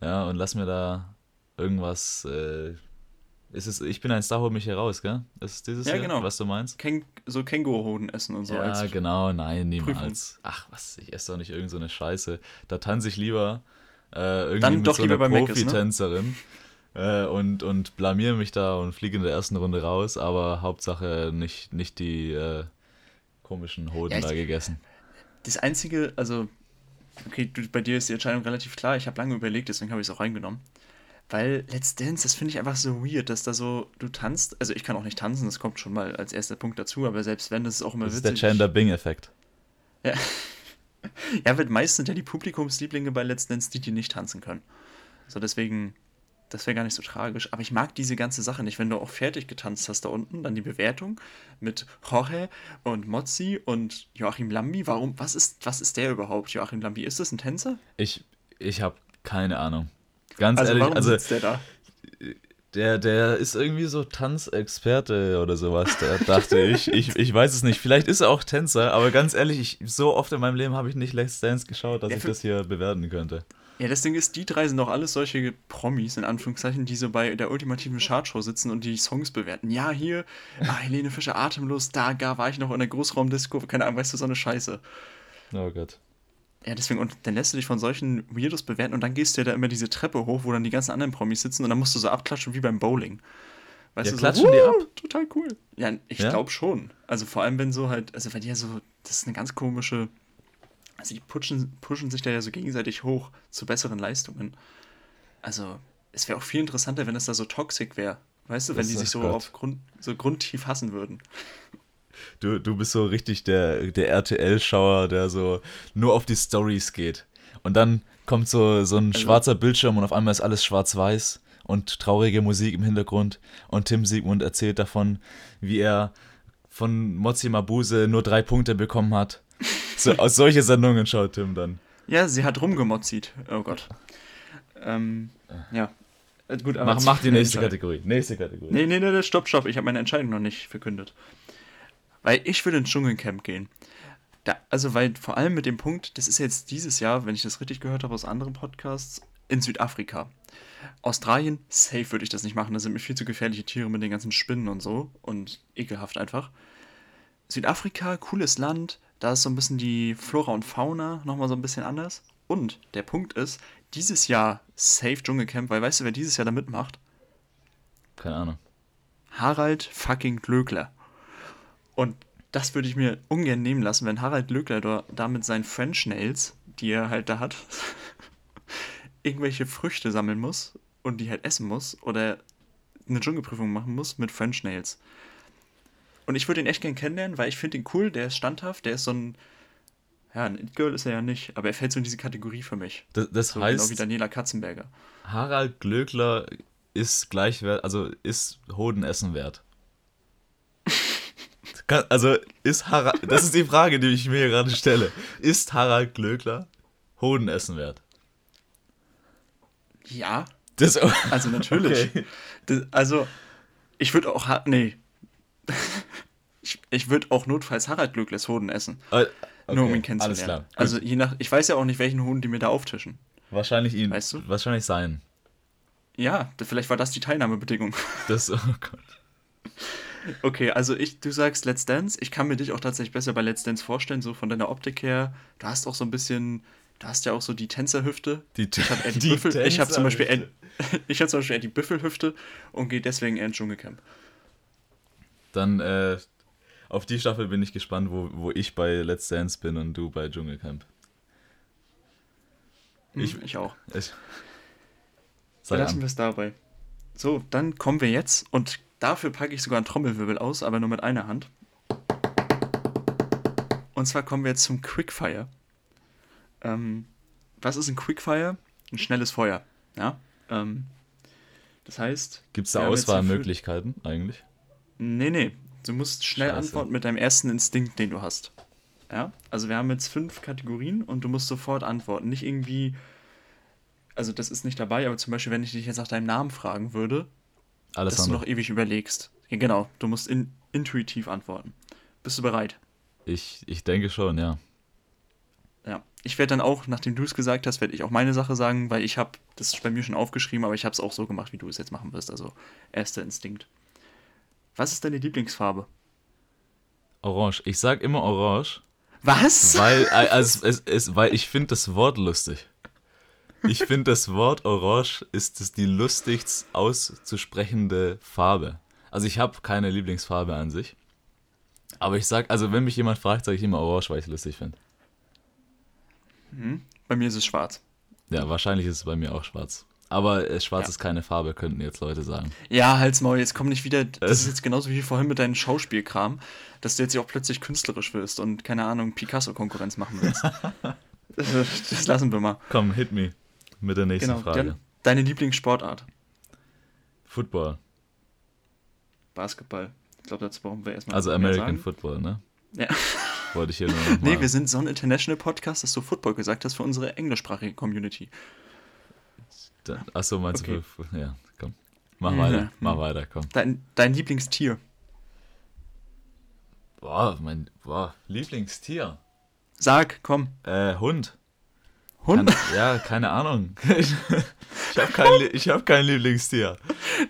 Ja, und lass mir da irgendwas. Äh, ist es, ich bin ein Star, hol mich hier raus, gell? Ist es dieses ja, Jahr, genau. was du meinst? Ken so Känguruhoden essen und so. Ja, genau, nein, niemals. Prüfung. Ach, was, ich esse doch nicht irgend so eine Scheiße. Da tanze ich lieber äh, irgendwie Dann mit doch so einer ne? Profitänzerin. Ne? Äh, und, und blamier mich da und fliege in der ersten Runde raus, aber Hauptsache nicht, nicht die äh, komischen Hoden ja, da gegessen. Das Einzige, also, okay, du, bei dir ist die Entscheidung relativ klar. Ich habe lange überlegt, deswegen habe ich es auch reingenommen. Weil Let's Dance, das finde ich einfach so weird, dass da so, du tanzt, also ich kann auch nicht tanzen, das kommt schon mal als erster Punkt dazu, aber selbst wenn, das ist auch immer das witzig. Das ist der Gender-Bing-Effekt. Ja. [LAUGHS] ja, weil meist sind ja die Publikumslieblinge bei Let's Dance die, die nicht tanzen können. So, deswegen, das wäre gar nicht so tragisch. Aber ich mag diese ganze Sache nicht. Wenn du auch fertig getanzt hast da unten, dann die Bewertung mit Jorge und Mozzi und Joachim Lambi. Warum, was ist, was ist der überhaupt, Joachim Lambi? Ist das ein Tänzer? Ich, ich habe keine Ahnung. Ganz also ehrlich, also der da? Der, der ist irgendwie so Tanzexperte oder sowas, der dachte ich. ich. Ich weiß es nicht. Vielleicht ist er auch Tänzer, aber ganz ehrlich, ich, so oft in meinem Leben habe ich nicht Let's Dance geschaut, dass ja, ich das hier bewerten könnte. Ja, das Ding ist, die drei sind doch alles solche Promis, in Anführungszeichen, die so bei der ultimativen Chartshow sitzen und die Songs bewerten. Ja, hier, ah, Helene Fischer, atemlos, da gar war ich noch in der Großraumdisco, keine Ahnung, weißt du, so eine Scheiße. Oh Gott. Ja, deswegen, und dann lässt du dich von solchen Weirdos bewerten und dann gehst du ja da immer diese Treppe hoch, wo dann die ganzen anderen Promis sitzen und dann musst du so abklatschen wie beim Bowling. Weißt ja, du, klatschen so, die ab? Total cool. Ja, ich ja? glaube schon. Also vor allem, wenn so halt, also wenn die ja so, das ist eine ganz komische, also die pushen, pushen sich da ja so gegenseitig hoch zu besseren Leistungen. Also, es wäre auch viel interessanter, wenn es da so toxisch wäre. Weißt du, das wenn die sich so Gott. auf Grund, so grundtief hassen würden. Du, du bist so richtig der, der RTL-Schauer, der so nur auf die Stories geht. Und dann kommt so, so ein also, schwarzer Bildschirm und auf einmal ist alles schwarz-weiß und traurige Musik im Hintergrund. Und Tim Siegmund erzählt davon, wie er von Mozi Mabuse nur drei Punkte bekommen hat. So, aus solche Sendungen schaut Tim dann. Ja, sie hat rumgemotzit. Oh Gott. Ähm, ja. Äh, gut, aber mach, mach die nächste Kategorie. Nächste Kategorie. Nee, nee, nee, stopp, stopp. Ich habe meine Entscheidung noch nicht verkündet. Weil ich würde ins Dschungelcamp gehen. Da, also, weil vor allem mit dem Punkt, das ist jetzt dieses Jahr, wenn ich das richtig gehört habe aus anderen Podcasts, in Südafrika. Australien, safe würde ich das nicht machen. Da sind mir viel zu gefährliche Tiere mit den ganzen Spinnen und so. Und ekelhaft einfach. Südafrika, cooles Land. Da ist so ein bisschen die Flora und Fauna nochmal so ein bisschen anders. Und der Punkt ist, dieses Jahr safe Dschungelcamp, weil weißt du, wer dieses Jahr da mitmacht? Keine Ahnung. Harald fucking Glöckler. Und das würde ich mir ungern nehmen lassen, wenn Harald Glöckler da mit seinen French Nails, die er halt da hat, [LAUGHS] irgendwelche Früchte sammeln muss und die halt essen muss oder eine Dschungelprüfung machen muss mit French Nails. Und ich würde ihn echt gern kennenlernen, weil ich finde ihn cool, der ist standhaft, der ist so ein. Ja, ein It-Girl ist er ja nicht, aber er fällt so in diese Kategorie für mich. Das, das so heißt. Genau wie Daniela Katzenberger. Harald Glöckler ist gleichwert, also ist Hodenessen wert. Also ist Harald, das ist die Frage, die ich mir gerade stelle. Ist Harald Glöckler Hodenessen wert? Ja. Das, also natürlich. Okay. Das, also ich würde auch, nee. ich, ich würde auch notfalls Harald Glückles Hoden essen. Äh, okay, nur um ihn kennenzulernen. Alles klar. Also je nach, ich weiß ja auch nicht, welchen Hoden die mir da auftischen. Wahrscheinlich ihn. Weißt du? Wahrscheinlich sein. Ja, vielleicht war das die Teilnahmebedingung. Das, oh Gott. Okay, also ich, du sagst Let's Dance. Ich kann mir dich auch tatsächlich besser bei Let's Dance vorstellen, so von deiner Optik her. Du hast auch so ein bisschen, du hast ja auch so die Tänzerhüfte. Die, ich habe [LAUGHS] die, Büffel, ich habe zum Beispiel eher, [LAUGHS] ich habe zum Beispiel eher die Büffelhüfte und gehe deswegen eher ins Dschungelcamp. Dann äh, auf die Staffel bin ich gespannt, wo, wo ich bei Let's Dance bin und du bei Dschungelcamp. Hm, ich, ich auch. Ich, Lassen wir es dabei. So, dann kommen wir jetzt und dafür packe ich sogar einen Trommelwirbel aus, aber nur mit einer Hand. Und zwar kommen wir jetzt zum Quickfire. Ähm, was ist ein Quickfire? Ein schnelles Feuer. Ja. Ähm, das heißt. Gibt es da Auswahlmöglichkeiten eigentlich? Nee, nee. Du musst schnell Scheiße. antworten mit deinem ersten Instinkt, den du hast. Ja. Also wir haben jetzt fünf Kategorien und du musst sofort antworten. Nicht irgendwie. Also das ist nicht dabei, aber zum Beispiel, wenn ich dich jetzt nach deinem Namen fragen würde, Alles dass andere. du noch ewig überlegst. Ja, genau. Du musst in, intuitiv antworten. Bist du bereit? Ich, ich denke schon, ja. Ja, ich werde dann auch, nachdem du es gesagt hast, werde ich auch meine Sache sagen, weil ich habe das bei mir schon aufgeschrieben, aber ich habe es auch so gemacht, wie du es jetzt machen wirst. Also erster Instinkt. Was ist deine Lieblingsfarbe? Orange. Ich sag immer Orange. Was? Weil, [LAUGHS] äh, also, es, es, weil ich finde das Wort lustig. Ich finde das Wort Orange ist das die lustigst auszusprechende Farbe. Also ich habe keine Lieblingsfarbe an sich. Aber ich sag, also wenn mich jemand fragt, sage ich immer Orange, weil ich es lustig finde. Hm? Bei mir ist es schwarz. Ja, wahrscheinlich ist es bei mir auch schwarz. Aber äh, schwarz ja. ist keine Farbe, könnten jetzt Leute sagen. Ja, halt's Maul, jetzt komm nicht wieder. [LAUGHS] Das ist jetzt genauso wie vorhin mit deinem Schauspielkram, dass du jetzt auch plötzlich künstlerisch wirst und keine Ahnung, Picasso-Konkurrenz machen willst. [LAUGHS] das lassen wir mal. Komm, hit me mit der nächsten genau, Frage. Deine Lieblingssportart? Football. Basketball. Ich glaube, dazu brauchen wir erstmal. Also American Football, ne? Ja. [LAUGHS] Wollte ich hier nur noch. Nee, wir sind so ein International Podcast, dass du Football gesagt hast für unsere englischsprachige Community. achso, meinst okay. du? Ja, komm. Mach mhm. weiter, mach weiter, komm. Dein, dein Lieblingstier? Boah, mein boah, Lieblingstier. Sag, komm. Äh, Hund. Hund? Keine, ja, keine Ahnung. [LAUGHS] ich habe kein, hab kein Lieblingstier.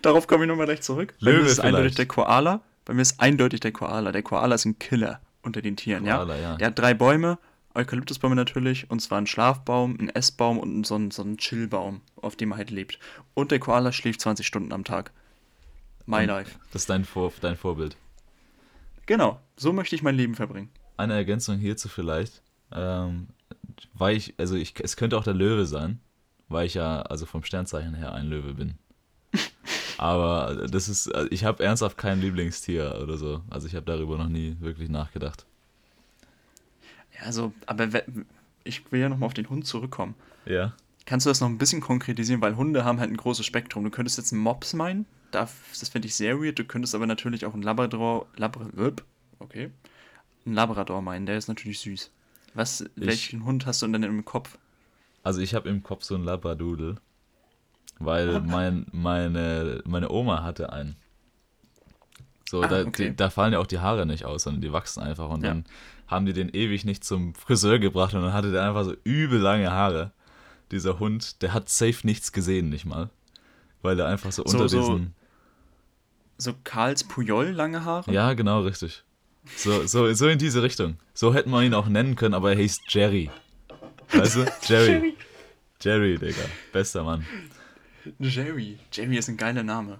Darauf komme ich nochmal gleich zurück. Löwe Bei mir ist vielleicht. eindeutig der Koala. Bei mir ist eindeutig der Koala. Der Koala ist ein Killer unter den Tieren, Koala, ja? ja. Der hat drei Bäume, Eukalyptusbäume natürlich, und zwar ein Schlafbaum, ein Essbaum und so ein, so ein Chillbaum, auf dem er halt lebt. Und der Koala schläft 20 Stunden am Tag. My und life. Das ist dein, Vor dein Vorbild. Genau, so möchte ich mein Leben verbringen. Eine Ergänzung hierzu vielleicht. Ähm, weil ich, also ich, es könnte auch der Löwe sein, weil ich ja also vom Sternzeichen her ein Löwe bin. [LAUGHS] Aber das ist, ich habe ernsthaft kein Lieblingstier oder so. Also ich habe darüber noch nie wirklich nachgedacht. Ja, also, aber ich will ja nochmal auf den Hund zurückkommen. Ja. Kannst du das noch ein bisschen konkretisieren? Weil Hunde haben halt ein großes Spektrum. Du könntest jetzt einen Mops meinen, das finde ich sehr weird. Du könntest aber natürlich auch einen Labrador, Labrador, okay, einen Labrador meinen, der ist natürlich süß. Was, ich, welchen Hund hast du denn im Kopf? Also ich habe im Kopf so einen Labradoodle, weil mein, meine, meine Oma hatte einen. So, ah, da, okay. die, da fallen ja auch die Haare nicht aus, sondern die wachsen einfach und ja. dann haben die den ewig nicht zum Friseur gebracht und dann hatte der einfach so übel lange Haare. Dieser Hund, der hat safe nichts gesehen, nicht mal. Weil er einfach so, so unter so, diesen. So Karls Puyol lange Haare? Ja, genau, richtig. So, so, so in diese Richtung. So hätten wir ihn auch nennen können, aber er hieß Jerry. Weißt du? [LAUGHS] Jerry. Jerry, Digga. Bester Mann. Jerry. Jerry ist ein geiler Name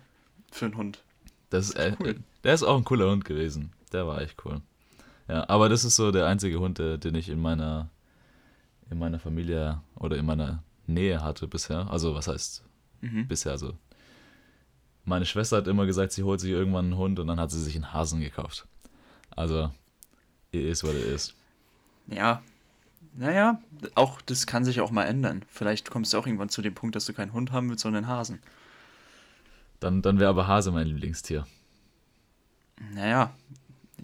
für einen Hund. Das, das ist, cool. äh, der ist auch ein cooler Hund gewesen. Der war echt cool. Ja, aber das ist so der einzige Hund, der, den ich in meiner, in meiner Familie oder in meiner Nähe hatte bisher. Also, was heißt mhm. bisher? Also, meine Schwester hat immer gesagt, sie holt sich irgendwann einen Hund und dann hat sie sich einen Hasen gekauft. Also, it is what it is. Ja, naja, auch das kann sich auch mal ändern. Vielleicht kommst du auch irgendwann zu dem Punkt, dass du keinen Hund haben willst, sondern einen Hasen. Dann, dann wäre aber Hase mein Lieblingstier. Naja,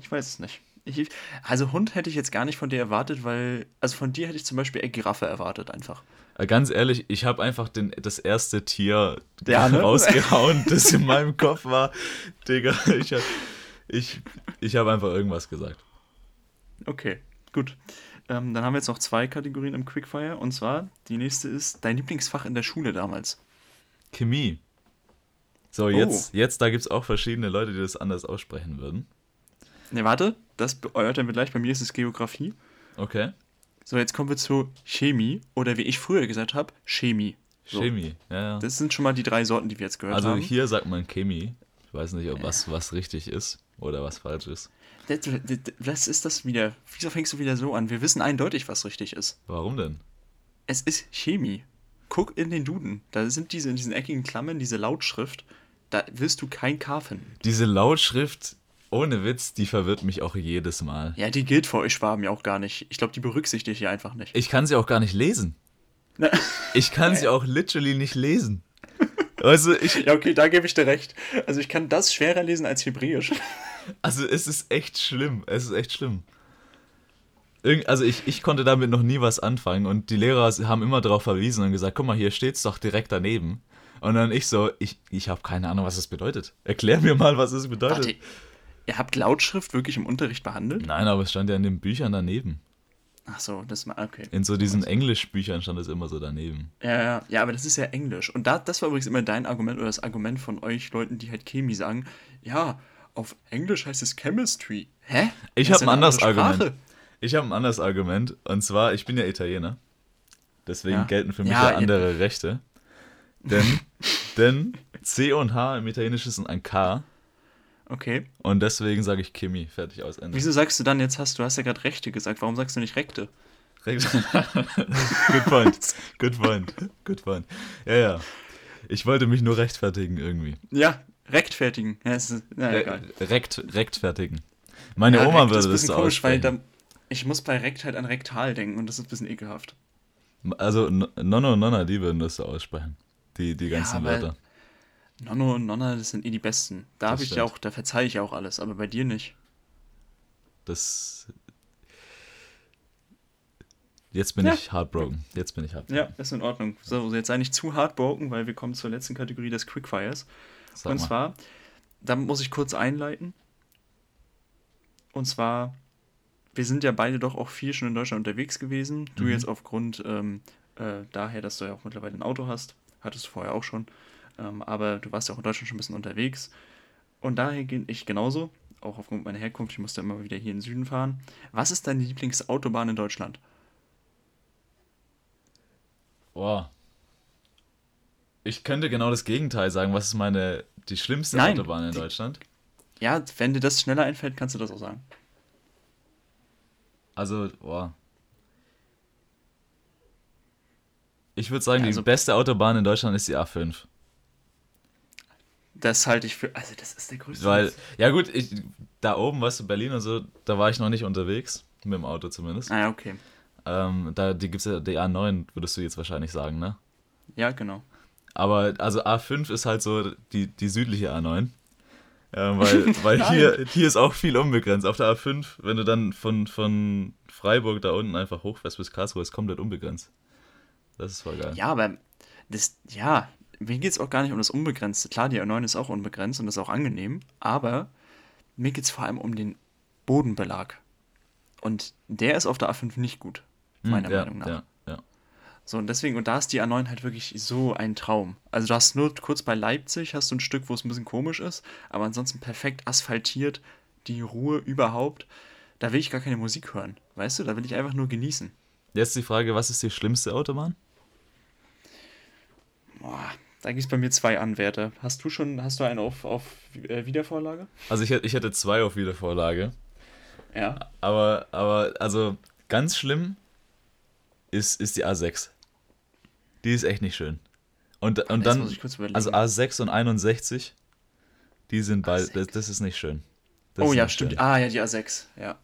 ich weiß es nicht. Ich, also Hund hätte ich jetzt gar nicht von dir erwartet, weil, also von dir hätte ich zum Beispiel eher Giraffe erwartet einfach. Äh, ganz ehrlich, ich habe einfach den, das erste Tier ja, ne? [LAUGHS] rausgehauen, das in meinem Kopf war. Digga, ich hab, Ich, ich habe einfach irgendwas gesagt. Okay, gut. Ähm, dann haben wir jetzt noch zwei Kategorien im Quickfire. Und zwar, die nächste ist dein Lieblingsfach in der Schule damals. Chemie. So, jetzt, oh. jetzt da gibt es auch verschiedene Leute, die das anders aussprechen würden. Ne, warte, das erörtern wir gleich. Bei mir ist es Geografie. Okay. So, jetzt kommen wir zu Chemie oder wie ich früher gesagt habe, Chemie. So. Chemie, ja, ja. Das sind schon mal die drei Sorten, die wir jetzt gehört also haben. Also hier sagt man Chemie. Ich weiß nicht, ob was, was richtig ist oder was falsch ist. Was ist das wieder? Wieso fängst du wieder so an? Wir wissen eindeutig, was richtig ist. Warum denn? Es ist Chemie. Guck in den Duden. Da sind diese in diesen eckigen Klammern, diese Lautschrift. Da wirst du kein K finden. Diese Lautschrift, ohne Witz, die verwirrt mich auch jedes Mal. Ja, die gilt für euch Schwaben ja auch gar nicht. Ich glaube, die berücksichtigt ihr einfach nicht. Ich kann sie auch gar nicht lesen. ich kann [LAUGHS] sie auch literally nicht lesen. Also ich. Ja, okay, da gebe ich dir recht. Also ich kann das schwerer lesen als Hebräisch. Also es ist echt schlimm. Es ist echt schlimm. Irgend, also ich, ich konnte damit noch nie was anfangen und die Lehrer haben immer darauf verwiesen und gesagt, guck mal, hier steht's doch direkt daneben. Und dann ich so, ich, ich habe keine Ahnung, was das bedeutet. Erklär mir mal, was es bedeutet. Warte, ihr habt Lautschrift wirklich im Unterricht behandelt? Nein, aber es stand ja in den Büchern daneben. Ach so, das war okay. In so diesen Englischbüchern stand es immer so daneben. Ja, ja, ja, aber das ist ja Englisch. Und da, das war übrigens immer dein Argument oder das Argument von euch Leuten, die halt Chemie sagen. Ja, auf Englisch heißt es Chemistry. Hä? Ich habe ein anderes Argument. Ich habe ein anderes Argument. Und zwar, ich bin ja Italiener. Deswegen ja. gelten für mich ja, ja andere. Rechte. Denn, denn C und H im Italienischen sind ein K. Okay. Und deswegen sage ich Kimi. Fertig aus Ende. Wieso sagst du dann jetzt hast du hast ja gerade Rechte gesagt? Warum sagst du nicht Rechte? Rechte. [LAUGHS] Good point. Good point. Good point. Ja, ja. Ich wollte mich nur rechtfertigen irgendwie. Ja, rechtfertigen. Ja, ist, na, Re Rekt, rechtfertigen. Meine ja, Oma Rekt würde das so komisch, weil da, ich muss bei Rekt halt an Rektal denken und das ist ein bisschen ekelhaft. Also Nonno und Nonna, die würden das so aussprechen. Die, die ganzen ja, Wörter. Nonno und Nonna, das sind eh die besten. Da habe ich ja auch, da verzeihe ich ja auch alles, aber bei dir nicht. Das. Jetzt bin ja. ich heartbroken. Jetzt bin ich heartbroken. Ja, ist in Ordnung. So, jetzt sei nicht zu heartbroken, weil wir kommen zur letzten Kategorie des Quickfires. Sag und mal. zwar, da muss ich kurz einleiten. Und zwar, wir sind ja beide doch auch viel schon in Deutschland unterwegs gewesen. Du mhm. jetzt aufgrund ähm, äh, daher, dass du ja auch mittlerweile ein Auto hast. Hattest du vorher auch schon. Ähm, aber du warst ja auch in Deutschland schon ein bisschen unterwegs. Und daher gehe ich genauso, auch aufgrund meiner Herkunft, ich musste immer wieder hier in den Süden fahren. Was ist deine Lieblingsautobahn in Deutschland? Boah. Ich könnte genau das Gegenteil sagen. Was ist meine, die schlimmste Nein, Autobahn in die, Deutschland? Ja, wenn dir das schneller einfällt, kannst du das auch sagen. Also, boah. Ich würde sagen, also, die beste Autobahn in Deutschland ist die A5. Das halte ich für. Also, das ist der größte. Weil, ja, gut, ich, da oben, weißt du, Berlin und so, da war ich noch nicht unterwegs. Mit dem Auto zumindest. Ah, okay. Ähm, da die gibt es ja, die A9, würdest du jetzt wahrscheinlich sagen, ne? Ja, genau. Aber, also A5 ist halt so die, die südliche A9. Ja, weil [LAUGHS] weil hier, hier ist auch viel unbegrenzt. Auf der A5, wenn du dann von, von Freiburg da unten einfach hochfährst bis Karlsruhe, ist komplett unbegrenzt. Das ist voll geil. Ja, aber das, ja, mir geht es auch gar nicht um das Unbegrenzte. Klar, die A9 ist auch unbegrenzt und ist auch angenehm, aber mir geht es vor allem um den Bodenbelag. Und der ist auf der A5 nicht gut, hm, meiner hm, ja, Meinung nach. Ja, ja. So, und deswegen, und da ist die A9 halt wirklich so ein Traum. Also du hast nur kurz bei Leipzig, hast du ein Stück, wo es ein bisschen komisch ist, aber ansonsten perfekt asphaltiert, die Ruhe überhaupt. Da will ich gar keine Musik hören, weißt du? Da will ich einfach nur genießen. Jetzt die Frage, was ist die schlimmste Autobahn? Boah, da gibt es bei mir zwei Anwärter. Hast du schon, hast du einen auf, auf äh, Wiedervorlage? Also ich, ich hätte zwei auf Wiedervorlage. Ja. Aber, aber, also ganz schlimm ist, ist die A6. Die ist echt nicht schön. Und, und dann, also A6 und 61, die sind beide, das, das, ist nicht schön. Das oh ja, stimmt. Schön. Ah ja, die A6, ja.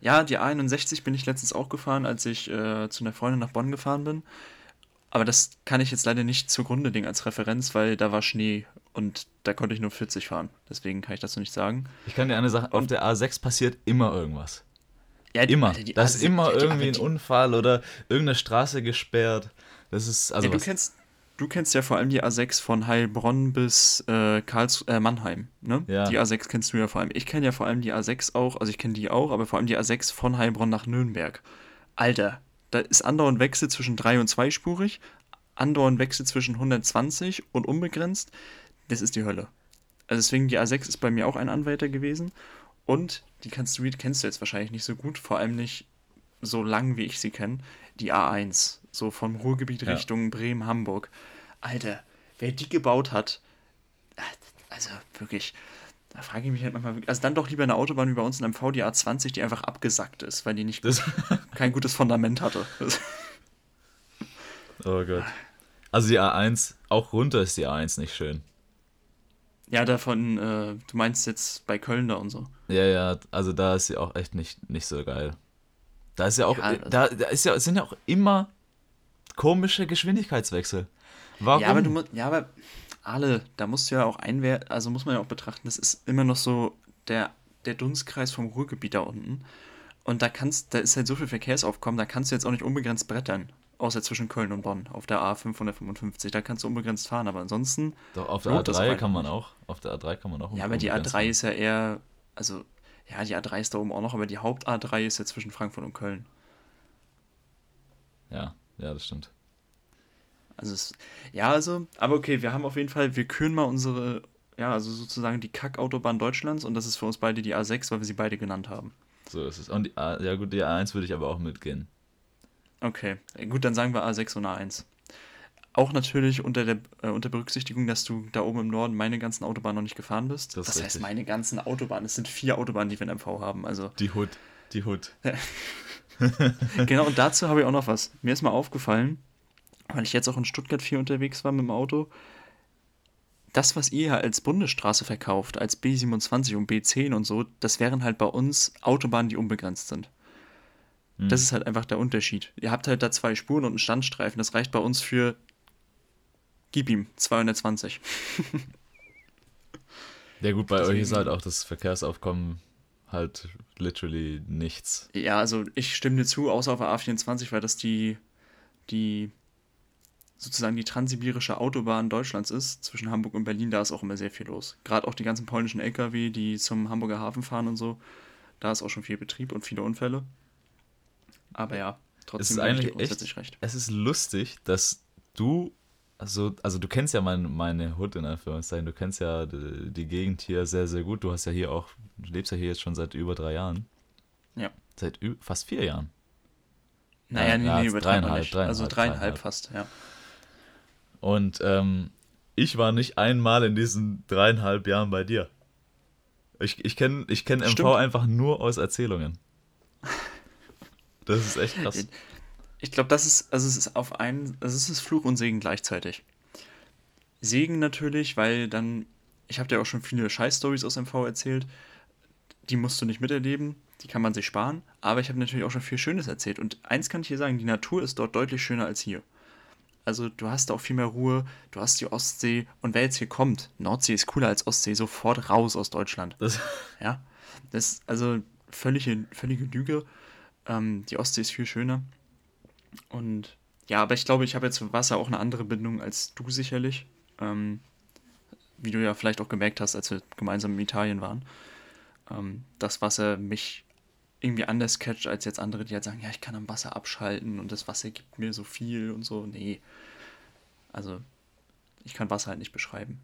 Ja, die A61 bin ich letztens auch gefahren, als ich äh, zu einer Freundin nach Bonn gefahren bin. Aber das kann ich jetzt leider nicht zugrunde legen als Referenz, weil da war Schnee und da konnte ich nur 40 fahren. Deswegen kann ich das so nicht sagen. Ich kann dir eine Sache, auf der A6 passiert immer irgendwas. Ja, die, immer. Die, da ist immer die, irgendwie ein Unfall oder irgendeine Straße gesperrt. Das ist, also. Ja, du kennst, du kennst ja vor allem die A6 von Heilbronn bis äh, Karls äh, Mannheim, ne? Ja. Die A6 kennst du ja vor allem. Ich kenne ja vor allem die A6 auch, also ich kenne die auch, aber vor allem die A6 von Heilbronn nach Nürnberg. Alter, da ist andauernd Wechsel zwischen drei- und zweispurig, andauernd Wechsel zwischen 120 und unbegrenzt. Das ist die Hölle. Also deswegen, die A6 ist bei mir auch ein Anwärter gewesen. Und die kannst du, kennst du jetzt wahrscheinlich nicht so gut, vor allem nicht so lang, wie ich sie kenne. Die A1, so vom Ruhrgebiet Ja. Richtung Bremen, Hamburg. Alter, wer die gebaut hat, also wirklich, da frage ich mich halt manchmal, also dann doch lieber eine Autobahn wie bei uns in MV, die A20, die einfach abgesackt ist, weil die nicht Das, [LAUGHS] kein gutes Fundament hatte. Oh Gott. Also die A1, auch runter ist die A1 nicht schön. ja, davon, äh, du meinst jetzt bei Köln da und so. Ja, ja, also da ist sie auch echt nicht, nicht so geil. Da ist ja auch, Ja, also- da, da ist ja, sind ja auch immer komische Geschwindigkeitswechsel. Warum? Ja, aber du musst, ja, aber alle, da musst du ja auch einwerten, also muss man ja auch betrachten, das ist immer noch so der, der Dunstkreis vom Ruhrgebiet da unten. Und da kannst, da ist halt so viel Verkehrsaufkommen, da kannst du jetzt auch nicht unbegrenzt brettern. Außer zwischen Köln und Bonn auf der A555. Da kannst du unbegrenzt fahren, aber ansonsten. Doch, auf der lohnt das A3 einfach kann man auch. Auf der A3 kann man auch. Ja, aber die unbegrenzt A3 ist ja eher, also, ja, die A3 ist da oben auch noch, aber die Haupt-A3 ist ja zwischen Frankfurt und Köln. fahren. Ja, ja, das stimmt. Also es, ja, also, aber okay, wir haben auf jeden Fall, wir küren mal unsere, ja, also sozusagen die Kackautobahn Deutschlands und das ist für uns beide die A6, weil wir sie beide genannt haben. So ist es. Und die A, ja gut, die A1 würde ich aber auch mitgehen. Okay, gut, dann sagen wir A6 und A1. Auch natürlich unter der äh, unter Berücksichtigung, dass du da oben im Norden meine ganzen Autobahnen noch nicht gefahren bist. Das Das, heißt, richtig. meine ganzen Autobahnen. Es sind vier Autobahnen, die wir in MV haben. Also Die Hood. Die Hood. [LAUGHS] genau, und dazu habe ich auch noch was. Mir ist mal aufgefallen, weil ich jetzt auch in Stuttgart viel unterwegs war mit dem Auto, das, was ihr als Bundesstraße verkauft, als B27 und B10 und so, das wären halt bei uns Autobahnen, die unbegrenzt sind. Hm. Das ist halt einfach der Unterschied. Ihr habt halt da zwei Spuren und einen Standstreifen. Das reicht bei uns für, gib ihm, 220. [LAUGHS] Ja gut, bei euch ist Deswegen- halt auch das Verkehrsaufkommen halt literally nichts. Ja, also ich stimme dir zu, außer auf der A24, weil das die, die sozusagen die transsibirische Autobahn Deutschlands ist, zwischen Hamburg und Berlin, da ist auch immer sehr viel los. Gerade auch die ganzen polnischen LKW, die zum Hamburger Hafen fahren und so, da ist auch schon viel Betrieb und viele Unfälle. Aber ja, Es trotzdem ist ich dir eigentlich grundsätzlich echt, recht. es ist lustig, dass du, also, also du kennst ja mein, meine Hood in Anführungszeichen, du kennst ja die, die Gegend hier sehr, sehr gut. Du hast ja hier auch, du lebst ja hier jetzt schon seit über drei Jahren. Ja. Seit fast vier Jahren. Naja, Ja, nee, nee, mal dreieinhalb. Also dreieinhalb, dreieinhalb dreieinhalb. fast, ja. Und ähm, ich war nicht einmal in diesen dreieinhalb Jahren bei dir. Ich, ich kenne ich kenn MV Stimmt. einfach nur aus Erzählungen. Das ist echt krass. Ich glaube, das ist, also es ist auf einen, also es ist Fluch und Segen gleichzeitig. Segen natürlich, weil dann, ich habe dir auch schon viele Scheiß-Stories aus MV erzählt, die musst du nicht miterleben, die kann man sich sparen, aber ich habe natürlich auch schon viel Schönes erzählt. Und eins kann ich dir sagen, die Natur ist dort deutlich schöner als hier. Also du hast da auch viel mehr Ruhe, du hast die Ostsee und wer jetzt hier kommt, Nordsee ist cooler als Ostsee, sofort raus aus Deutschland. Das, [LAUGHS] Ja, das ist also völlige, völlige Lüge. Ähm, die Ostsee ist viel schöner. Und ja, aber ich glaube, ich habe jetzt zu Wasser auch eine andere Bindung als du sicherlich. Ähm, wie du ja vielleicht auch gemerkt hast, als wir gemeinsam in Italien waren. Ähm, das Wasser mich irgendwie anders catcht als jetzt andere, die halt sagen, ja, ich kann am Wasser abschalten und das Wasser gibt mir so viel und so. Nee. Also, ich kann Wasser halt nicht beschreiben.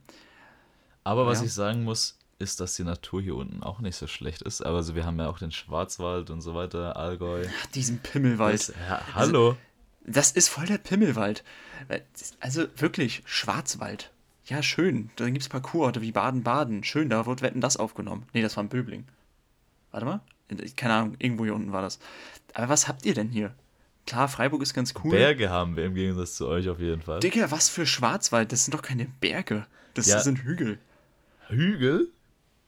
aber was Ja. ich sagen muss, ist, dass die Natur hier unten auch nicht so schlecht ist. Aber also wir haben ja auch den Schwarzwald und so weiter, Allgäu. Ach, diesen Pimmelwald. Das, ja, hallo. Das ist voll der Pimmelwald. Also wirklich, Schwarzwald. Ja, schön. Da gibt es Parcoursorte wie Baden-Baden. Schön, da wird Wetten das aufgenommen. Nee, das war in Böbling. Warte mal. Keine Ahnung, irgendwo hier unten war das. Aber was habt ihr denn hier? Klar, Freiburg ist ganz cool. Berge haben wir im Gegensatz zu euch auf jeden Fall. Digga, was für Schwarzwald? Das sind doch keine Berge. Das Ja. sind Hügel. Hügel?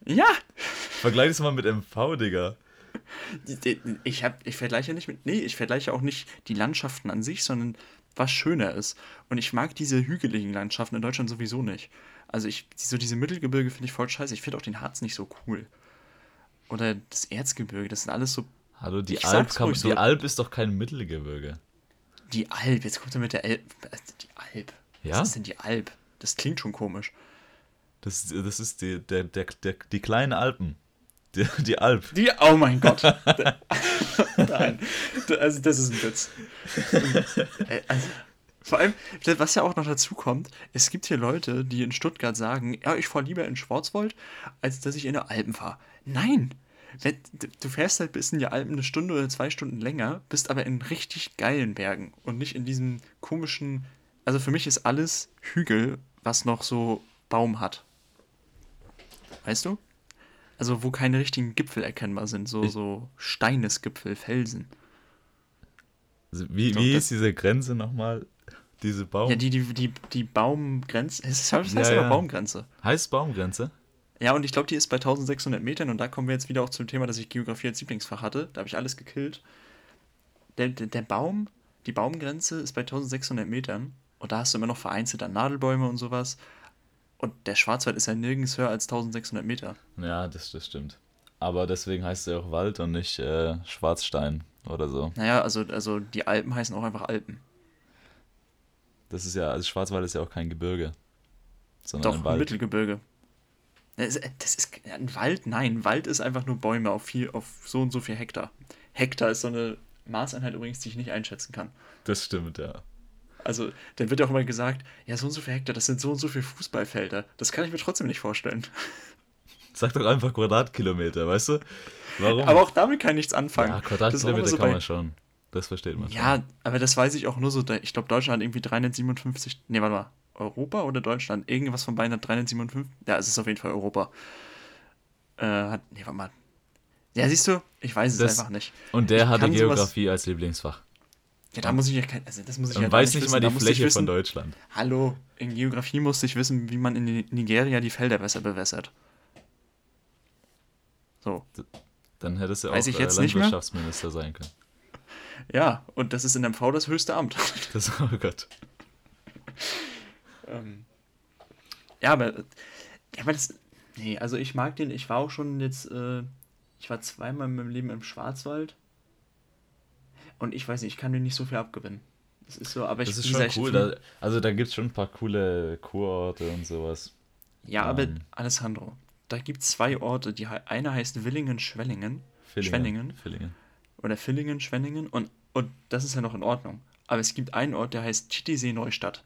Ja! Vergleich das mal mit MV, Digga. Ich, hab, ich vergleiche nicht mit. Nee, ich vergleiche auch nicht die Landschaften an sich, sondern was schöner ist. Und ich mag diese hügeligen Landschaften in Deutschland sowieso nicht. Also ich, so diese Mittelgebirge finde ich voll scheiße. Ich finde auch den Harz nicht so cool. Oder das Erzgebirge, das sind alles so. Hallo, die Alp, kann, so. die Alp ist doch kein Mittelgebirge. Die Alp, jetzt kommt er mit der Alp. Die Alp. Ja? Was ist denn die Alp? Das klingt schon komisch. Das, das ist die, der, der, der, die kleinen Alpen. Die, die Alp. Die, oh mein Gott. [LAUGHS] Nein. Also, das ist ein Witz. [LAUGHS] Äh, also, vor allem, was ja auch noch dazu kommt, es gibt hier Leute, die in Stuttgart sagen, ja, ich fahre lieber in Schwarzwald, als dass ich in der Alpen fahre. Nein! Wenn, du fährst halt bis in die Alpen eine Stunde oder zwei Stunden länger, bist aber in richtig geilen Bergen und nicht in diesem komischen. Also für mich ist alles Hügel, was noch so Baum hat. Weißt du? Also wo keine richtigen Gipfel erkennbar sind, so, so Steinesgipfel, Felsen. Also wie, wie ist diese Grenze nochmal? Diese Baum. Ja, die, die, die, die Baumgrenze. Das heißt ja, ja. Baumgrenze. Heißt Baumgrenze? Ja, und ich glaube, die ist bei 1600 Metern und da kommen wir jetzt wieder auch zum Thema, dass ich Geografie als Lieblingsfach hatte. Da habe ich alles gekillt. Der, der, der Baum, die Baumgrenze ist bei 1600 Metern und da hast du immer noch vereinzelt an Nadelbäume und sowas. Und der Schwarzwald ist ja nirgends höher als 1600 Meter. Ja, das, das stimmt. Aber deswegen heißt es ja auch Wald und nicht äh, Schwarzstein oder so. Naja, also, also die Alpen heißen auch einfach Alpen. Das ist ja, also Schwarzwald ist ja auch kein Gebirge. Sondern Doch, ein, ein Mittelgebirge. Das ist, das ist ein Wald? Nein, Wald ist einfach nur Bäume auf, viel, auf so und so viel Hektar. Hektar ist so eine Maßeinheit übrigens, die ich nicht einschätzen kann. Das stimmt, ja. Also, dann wird auch immer gesagt, ja, so und so viel Hektar, das sind so und so viele Fußballfelder. Das kann ich mir trotzdem nicht vorstellen. [LAUGHS] Sag doch einfach Quadratkilometer, weißt du? Warum? Aber auch damit kann ich nichts anfangen. Ja, Quadratkilometer so kann man schon. Das versteht man schon. Ja, aber das weiß ich auch nur so. Ich glaube, Deutschland hat irgendwie 357. Nee, warte mal. Europa oder Deutschland? Irgendwas von beiden hat 357. Ja, es ist auf jeden Fall Europa. Äh, hat. Nee, warte mal. Ja, siehst du, ich weiß es das, einfach nicht. Und der ich hatte Geografie sowas, als Lieblingsfach. Ja, da muss ich ja kein, also das muss ich Und ja weiß nicht wissen. mal die Fläche wissen, von Deutschland. Hallo, in Geografie musste ich wissen, wie man in Nigeria die Felder besser bewässert. So. Dann hättest du auch weiß ich jetzt Landwirtschaftsminister sein können. Ja, und das ist in MV das höchste Amt. Das, oh Gott. [LAUGHS] ähm, ja, aber, ja, aber das, nee, also ich mag den, ich war auch schon jetzt, äh, ich war zweimal in meinem Leben im Schwarzwald und ich weiß nicht, ich kann dir nicht so viel abgewinnen. Das ist so, aber ich Das ist schon cool. Da, also da gibt es schon ein paar coole Kurorte und sowas. Ja, um, aber ähm. Alessandro, da gibt es zwei Orte. Die eine heißt Willingen-Schwellingen. Schwellingen. Villingen. Oder Villingen, Schwenningen. Und, und das ist ja noch in Ordnung. Aber es gibt einen Ort, der heißt Titisee Neustadt.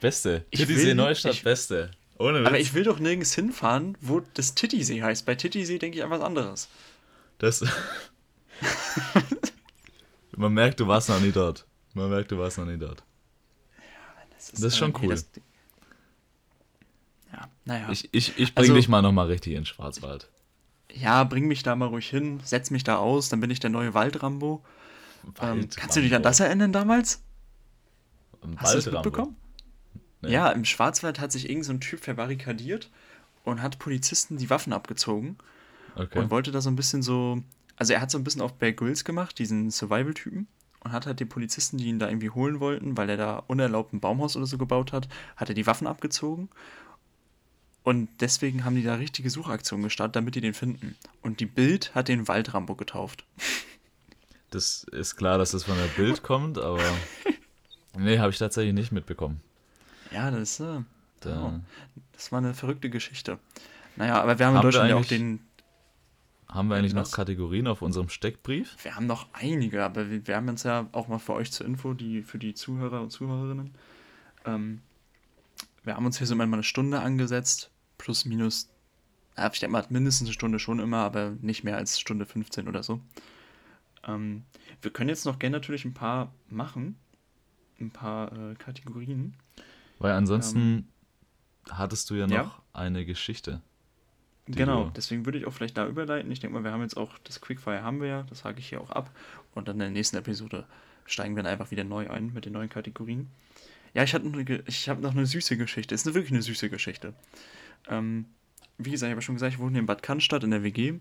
Beste. Titisee Neustadt, ich, beste. Ohne Witz. Aber ich will doch nirgends hinfahren, wo das Titisee heißt. Bei Titisee denke ich an was anderes. Das. [LAUGHS] Man merkt, du warst noch nie dort. Man merkt, du warst noch nie dort. Ja, das ist, das ist schon cool. Das, ja, naja. Ich, ich, ich bring also, dich mal nochmal richtig in Schwarzwald. Ja, bring mich da mal ruhig hin, setz mich da aus, dann bin ich der neue Waldrambo. Wald ähm, kannst du dich an das erinnern damals? Hast du das mitbekommen? Nee. Ja, im Schwarzwald hat sich irgend so ein Typ verbarrikadiert und hat Polizisten die Waffen abgezogen. Okay. Und wollte da so ein bisschen so also er hat so ein bisschen auf Bear Grylls gemacht, diesen Survival-Typen. Und hat halt den Polizisten, die ihn da irgendwie holen wollten, weil er da unerlaubt ein Baumhaus oder so gebaut hat, hat er die Waffen abgezogen. Und deswegen haben die da richtige Suchaktionen gestartet, damit die den finden. Und die Bild hat den Waldrambo getauft. Das ist klar, dass das von der Bild kommt, aber. [LAUGHS] Nee, habe ich tatsächlich nicht mitbekommen. Ja, das, äh, da. oh, das war eine verrückte Geschichte. Naja, aber wir haben, haben in Deutschland ja auch den, haben wir eigentlich noch Kategorien auf unserem Steckbrief? Wir haben noch einige, aber wir, wir haben uns ja auch mal für euch zur Info, die, für die Zuhörer und Zuhörerinnen. Ähm, wir haben uns hier so immer eine Stunde angesetzt, plus minus, ich denke mal mindestens eine Stunde schon immer, aber nicht mehr als Stunde 15 oder so. Ähm, wir können jetzt noch gerne natürlich ein paar machen, ein paar äh, Kategorien. Weil ansonsten ähm, hattest du ja noch ja? eine Geschichte. Genau, deswegen würde ich auch vielleicht da überleiten. Ich denke mal, wir haben jetzt auch das Quickfire haben wir ja, das hake ich hier auch ab. Und dann in der nächsten Episode steigen wir dann einfach wieder neu ein mit den neuen Kategorien. Ja, ich, ich habe noch eine süße Geschichte. Es ist wirklich eine süße Geschichte. Ähm, wie gesagt, ich habe schon gesagt, ich wohne in Bad Cannstatt in der WG.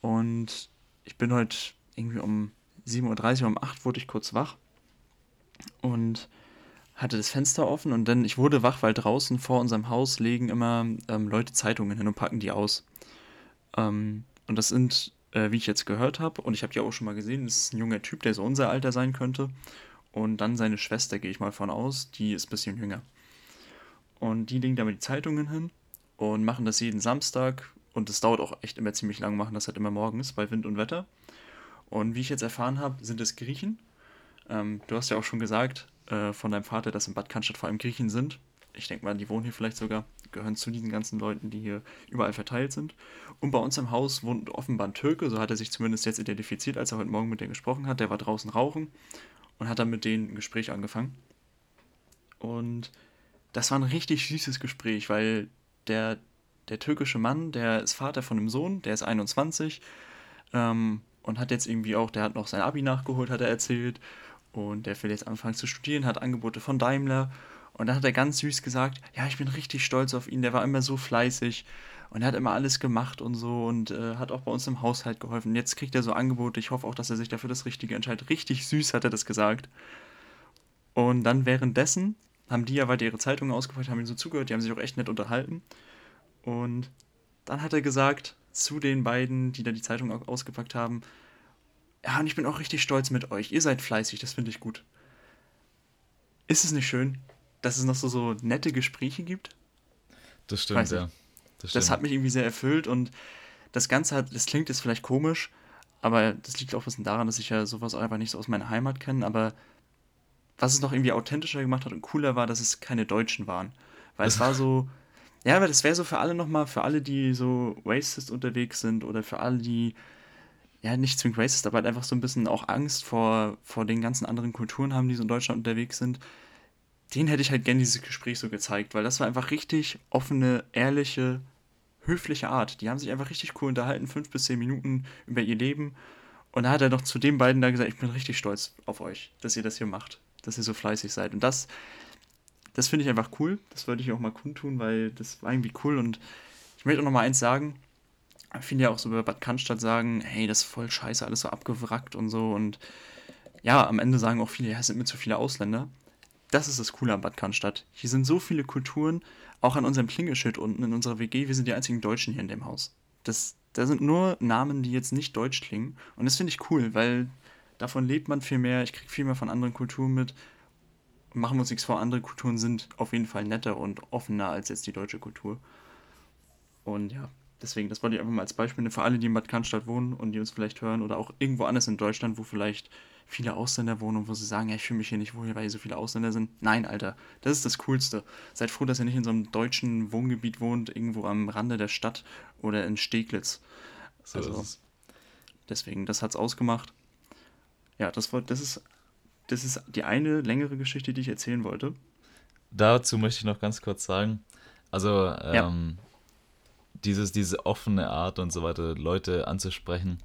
Und ich bin heute irgendwie um 7.30 Uhr, um 8 Uhr wurde ich kurz wach. Und hatte das Fenster offen und dann, ich wurde wach, weil draußen vor unserem Haus legen immer ähm, Leute Zeitungen hin und packen die aus. Ähm, und das sind, äh, wie ich jetzt gehört habe, und ich habe die auch schon mal gesehen, das ist ein junger Typ, der so unser Alter sein könnte. Und dann seine Schwester, gehe ich mal von aus, die ist ein bisschen jünger. Und die legen da die Zeitungen hin und machen das jeden Samstag. Und es dauert auch echt immer ziemlich lang, machen das halt immer morgens bei Wind und Wetter. Und wie ich jetzt erfahren habe, sind es Griechen. Ähm, du hast ja auch schon gesagt äh, von deinem Vater, dass in Bad Cannstatt vor allem Griechen sind. Ich denke mal, die wohnen hier vielleicht sogar, gehören zu diesen ganzen Leuten, die hier überall verteilt sind. Und bei uns im Haus wohnt offenbar ein Türke, so hat er sich zumindest jetzt identifiziert, als er heute Morgen mit denen gesprochen hat. Der war draußen rauchen und hat dann mit denen ein Gespräch angefangen. Und das war ein richtig süßes Gespräch, weil der, der türkische Mann, der ist Vater von einem Sohn, der ist 21 ähm, und hat jetzt irgendwie auch, der hat noch sein Abi nachgeholt, hat er erzählt. Und der will jetzt anfangen zu studieren, hat Angebote von Daimler. Und dann hat er ganz süß gesagt, ja, ich bin richtig stolz auf ihn, der war immer so fleißig und er hat immer alles gemacht und so und äh, hat auch bei uns im Haushalt geholfen. Jetzt kriegt er so Angebote, ich hoffe auch, dass er sich dafür das Richtige entscheidet. Richtig süß hat er das gesagt. Und dann währenddessen haben die ja weiter ihre Zeitungen ausgepackt, haben ihm so zugehört, die haben sich auch echt nett unterhalten. Und dann hat er gesagt zu den beiden, die da die Zeitung ausgepackt haben, ja, und ich bin auch richtig stolz mit euch. Ihr seid fleißig, das finde ich gut. Ist es nicht schön, dass es noch so, so nette Gespräche gibt? Das stimmt, ja. Das, das, hat mich irgendwie sehr erfüllt und das Ganze hat, das klingt jetzt vielleicht komisch, aber das liegt auch ein bisschen daran, dass ich ja sowas einfach nicht so aus meiner Heimat kenne, aber was es noch irgendwie authentischer gemacht hat und cooler war, dass es keine Deutschen waren. Weil es war [LAUGHS] so, ja, aber das wäre so für alle nochmal, für alle, die so racist unterwegs sind oder für alle, die, ja, nicht zwingend racist, aber halt einfach so ein bisschen auch Angst vor, vor den ganzen anderen Kulturen haben, die so in Deutschland unterwegs sind. Den hätte ich halt gerne dieses Gespräch so gezeigt, weil das war einfach richtig offene, ehrliche, höfliche Art. Die haben sich einfach richtig cool unterhalten, fünf bis zehn Minuten über ihr Leben. Und da hat er noch zu den beiden da gesagt, ich bin richtig stolz auf euch, dass ihr das hier macht dass ihr so fleißig seid. Und das, das finde ich einfach cool. Das wollte ich auch mal kundtun, weil das war irgendwie cool. Und ich möchte auch noch mal eins sagen. Viele ja auch so über Bad Cannstatt sagen, hey, das ist voll scheiße, alles so abgewrackt und so. Und ja, am Ende sagen auch viele, ja, es sind mir zu viele Ausländer. Das ist das Coole an Bad Cannstatt. Hier sind so viele Kulturen, auch an unserem Klingelschild unten in unserer WG. Wir sind die einzigen Deutschen hier in dem Haus. Das, da sind nur Namen, die jetzt nicht deutsch klingen. Und das finde ich cool, weil davon lebt man viel mehr, ich kriege viel mehr von anderen Kulturen mit. Machen wir uns nichts vor, andere Kulturen sind auf jeden Fall netter und offener als jetzt die deutsche Kultur. Und ja, deswegen, das wollte ich einfach mal als Beispiel für alle, die in Bad Cannstatt wohnen und die uns vielleicht hören oder auch irgendwo anders in Deutschland, wo vielleicht viele Ausländer wohnen und wo sie sagen, ja, ich fühle mich hier nicht wohl, weil hier so viele Ausländer sind. Nein, Alter, das ist das Coolste. Seid froh, dass ihr nicht in so einem deutschen Wohngebiet wohnt, irgendwo am Rande der Stadt oder in Steglitz. So also, deswegen, das hat es ausgemacht ja, das, war, das, ist, das ist die eine längere Geschichte, die ich erzählen wollte. Dazu möchte ich noch ganz kurz sagen, also ähm, ja. Dieses, diese offene Art und so weiter, Leute anzusprechen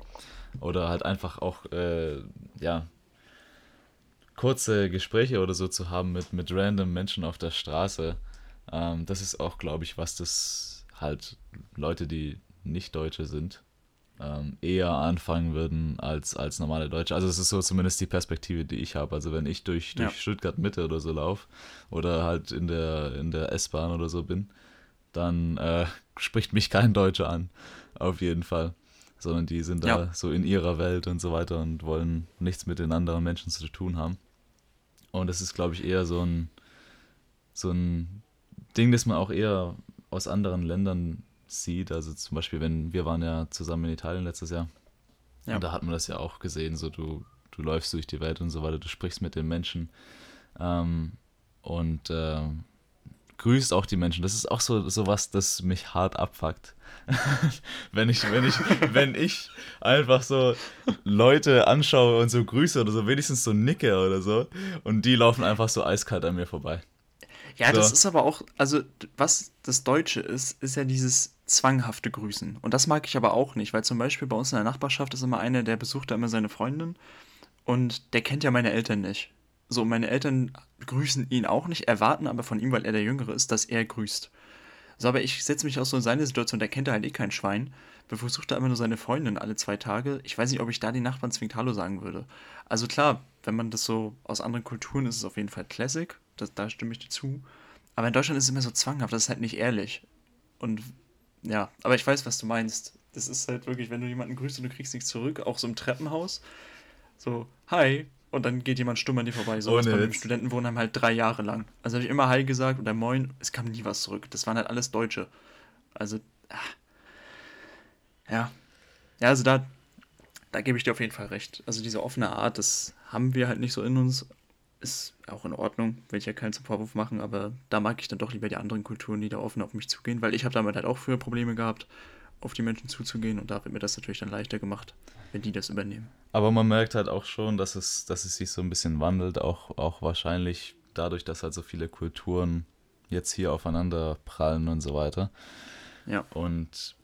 oder halt einfach auch, äh, ja, kurze Gespräche oder so zu haben mit, mit random Menschen auf der Straße, ähm, das ist auch, glaube ich, was das halt Leute, die nicht Deutsche sind, ähm, eher anfangen würden als, als normale Deutsche. Also es ist so zumindest die Perspektive, die ich habe. Also wenn ich durch, durch ja. Stuttgart Mitte oder so laufe oder halt in der, in der S-Bahn oder so bin, dann äh, spricht mich kein Deutscher an, auf jeden Fall. Sondern die sind da ja. so in ihrer Welt und so weiter und wollen nichts mit den anderen Menschen zu tun haben. Und das ist, glaube ich, eher so ein, so ein Ding, das man auch eher aus anderen Ländern sieht. Also zum Beispiel, wenn wir waren ja zusammen in Italien letztes Jahr. Ja. Und da hat man das ja auch gesehen, so du, du läufst durch die Welt und so weiter, du sprichst mit den Menschen ähm, und äh, grüßt auch die Menschen. Das ist auch so, so was, das mich hart abfuckt. [LAUGHS] wenn ich, wenn ich, [LAUGHS] wenn ich einfach so Leute anschaue und so grüße oder so, wenigstens so nicke oder so, und die laufen einfach so eiskalt an mir vorbei. Ja, so. das ist aber auch, also was das Deutsche ist, ist ja dieses zwanghafte Grüßen. Und das mag ich aber auch nicht, weil zum Beispiel bei uns in der Nachbarschaft ist immer einer, der besucht da immer seine Freundin und der kennt ja meine Eltern nicht. So, meine Eltern grüßen ihn auch nicht, erwarten aber von ihm, weil er der Jüngere ist, dass er grüßt. So, aber ich setze mich auch so in seine Situation, der kennt halt eh kein Schwein, besucht da immer nur seine Freundin alle zwei Tage. Ich weiß nicht, ob ich da den Nachbarn zwingend Hallo sagen würde. Also klar, wenn man das so aus anderen Kulturen ist, ist es auf jeden Fall Classic, das, da stimme ich dir zu. Aber in Deutschland ist es immer so zwanghaft, das ist halt nicht ehrlich. Und ja, aber ich weiß, was du meinst. Das ist halt wirklich, wenn du jemanden grüßt und du kriegst nichts zurück, auch so im Treppenhaus. So, hi, und dann geht jemand stumm an dir vorbei. So was bei dem Studentenwohnheim halt drei Jahre lang. Also habe ich immer Hi gesagt oder Moin, es kam nie was zurück. Das waren halt alles Deutsche. Also, ach. ja. Ja, also da, da gebe ich dir auf jeden Fall recht. Also diese offene Art, das haben wir halt nicht so in uns. Ist auch in Ordnung, will ich ja keinen zum Vorwurf machen, aber da mag ich dann doch lieber die anderen Kulturen, die da offen auf mich zugehen, weil ich habe damit halt auch früher Probleme gehabt, auf die Menschen zuzugehen und da wird mir das natürlich dann leichter gemacht, wenn die das übernehmen. Aber man merkt halt auch schon, dass es, dass es sich so ein bisschen wandelt, auch, auch wahrscheinlich dadurch, dass halt so viele Kulturen jetzt hier aufeinander prallen und so weiter. Ja. Und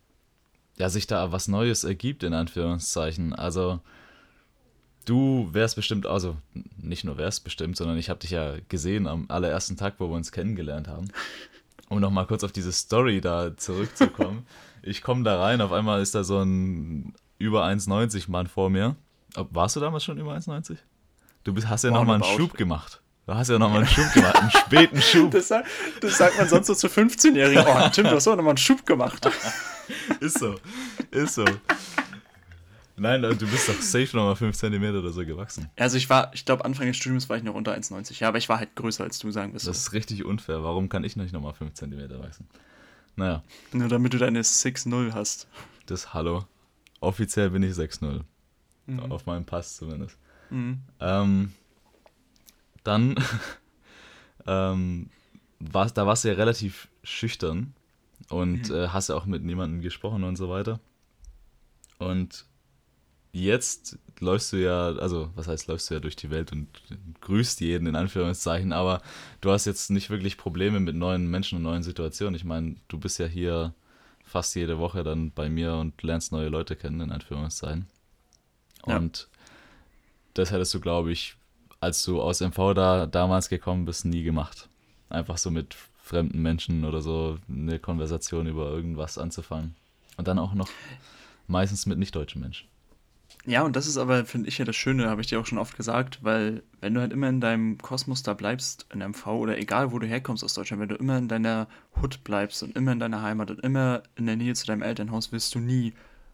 ja, sich da was Neues ergibt, in Anführungszeichen. Also, du wärst bestimmt, also nicht nur wärst bestimmt, sondern ich habe dich ja gesehen am allerersten Tag, wo wir uns kennengelernt haben. [LAUGHS] Um nochmal kurz auf diese Story da zurückzukommen. [LAUGHS] ich komme da rein, auf einmal ist da so ein über 1,90 Mann vor mir. Warst du damals schon über 1,90? Du bist, hast ja nochmal einen Schub gemacht. Du hast ja nochmal einen Schub [LAUGHS] gemacht, einen späten Schub. Das, das, sagt man sonst so zu 15-Jährigen. Oh, Tim, du hast auch nochmal einen Schub gemacht. [LAUGHS] ist so, ist so. Nein, du bist doch safe nochmal 5 cm oder so gewachsen. Also ich war, ich glaube, Anfang des Studiums war ich noch unter 1,90. Ja, aber ich war halt größer als du, sagen wirst. Das ist richtig unfair. Warum kann ich nicht nochmal 5 cm wachsen? Naja. Nur damit du deine 6-0 hast. Das Hallo. Offiziell bin ich 6-0. Mhm. Auf meinem Pass zumindest. Mhm. Ähm, dann [LAUGHS] ähm, war, da warst du ja relativ schüchtern und mhm. äh, hast ja auch mit niemandem gesprochen und so weiter. Und jetzt läufst du ja, also was heißt läufst du ja durch die Welt und grüßt jeden in Anführungszeichen, aber du hast jetzt nicht wirklich Probleme mit neuen Menschen und neuen Situationen. Ich meine, du bist ja hier fast jede Woche dann bei mir und lernst neue Leute kennen, in Anführungszeichen. Und ja. das hättest du, glaube ich, als du aus MV da damals gekommen bist, nie gemacht. Einfach so mit fremden Menschen oder so eine Konversation über irgendwas anzufangen. Und dann auch noch meistens mit nicht-deutschen Menschen. Ja, und das ist aber, finde ich ja das Schöne, habe ich dir auch schon oft gesagt, weil wenn du halt immer in deinem Kosmos da bleibst, in MV oder egal wo du herkommst aus Deutschland, wenn du immer in deiner Hut bleibst und immer in deiner Heimat und immer in der Nähe zu deinem Elternhaus, wirst du nie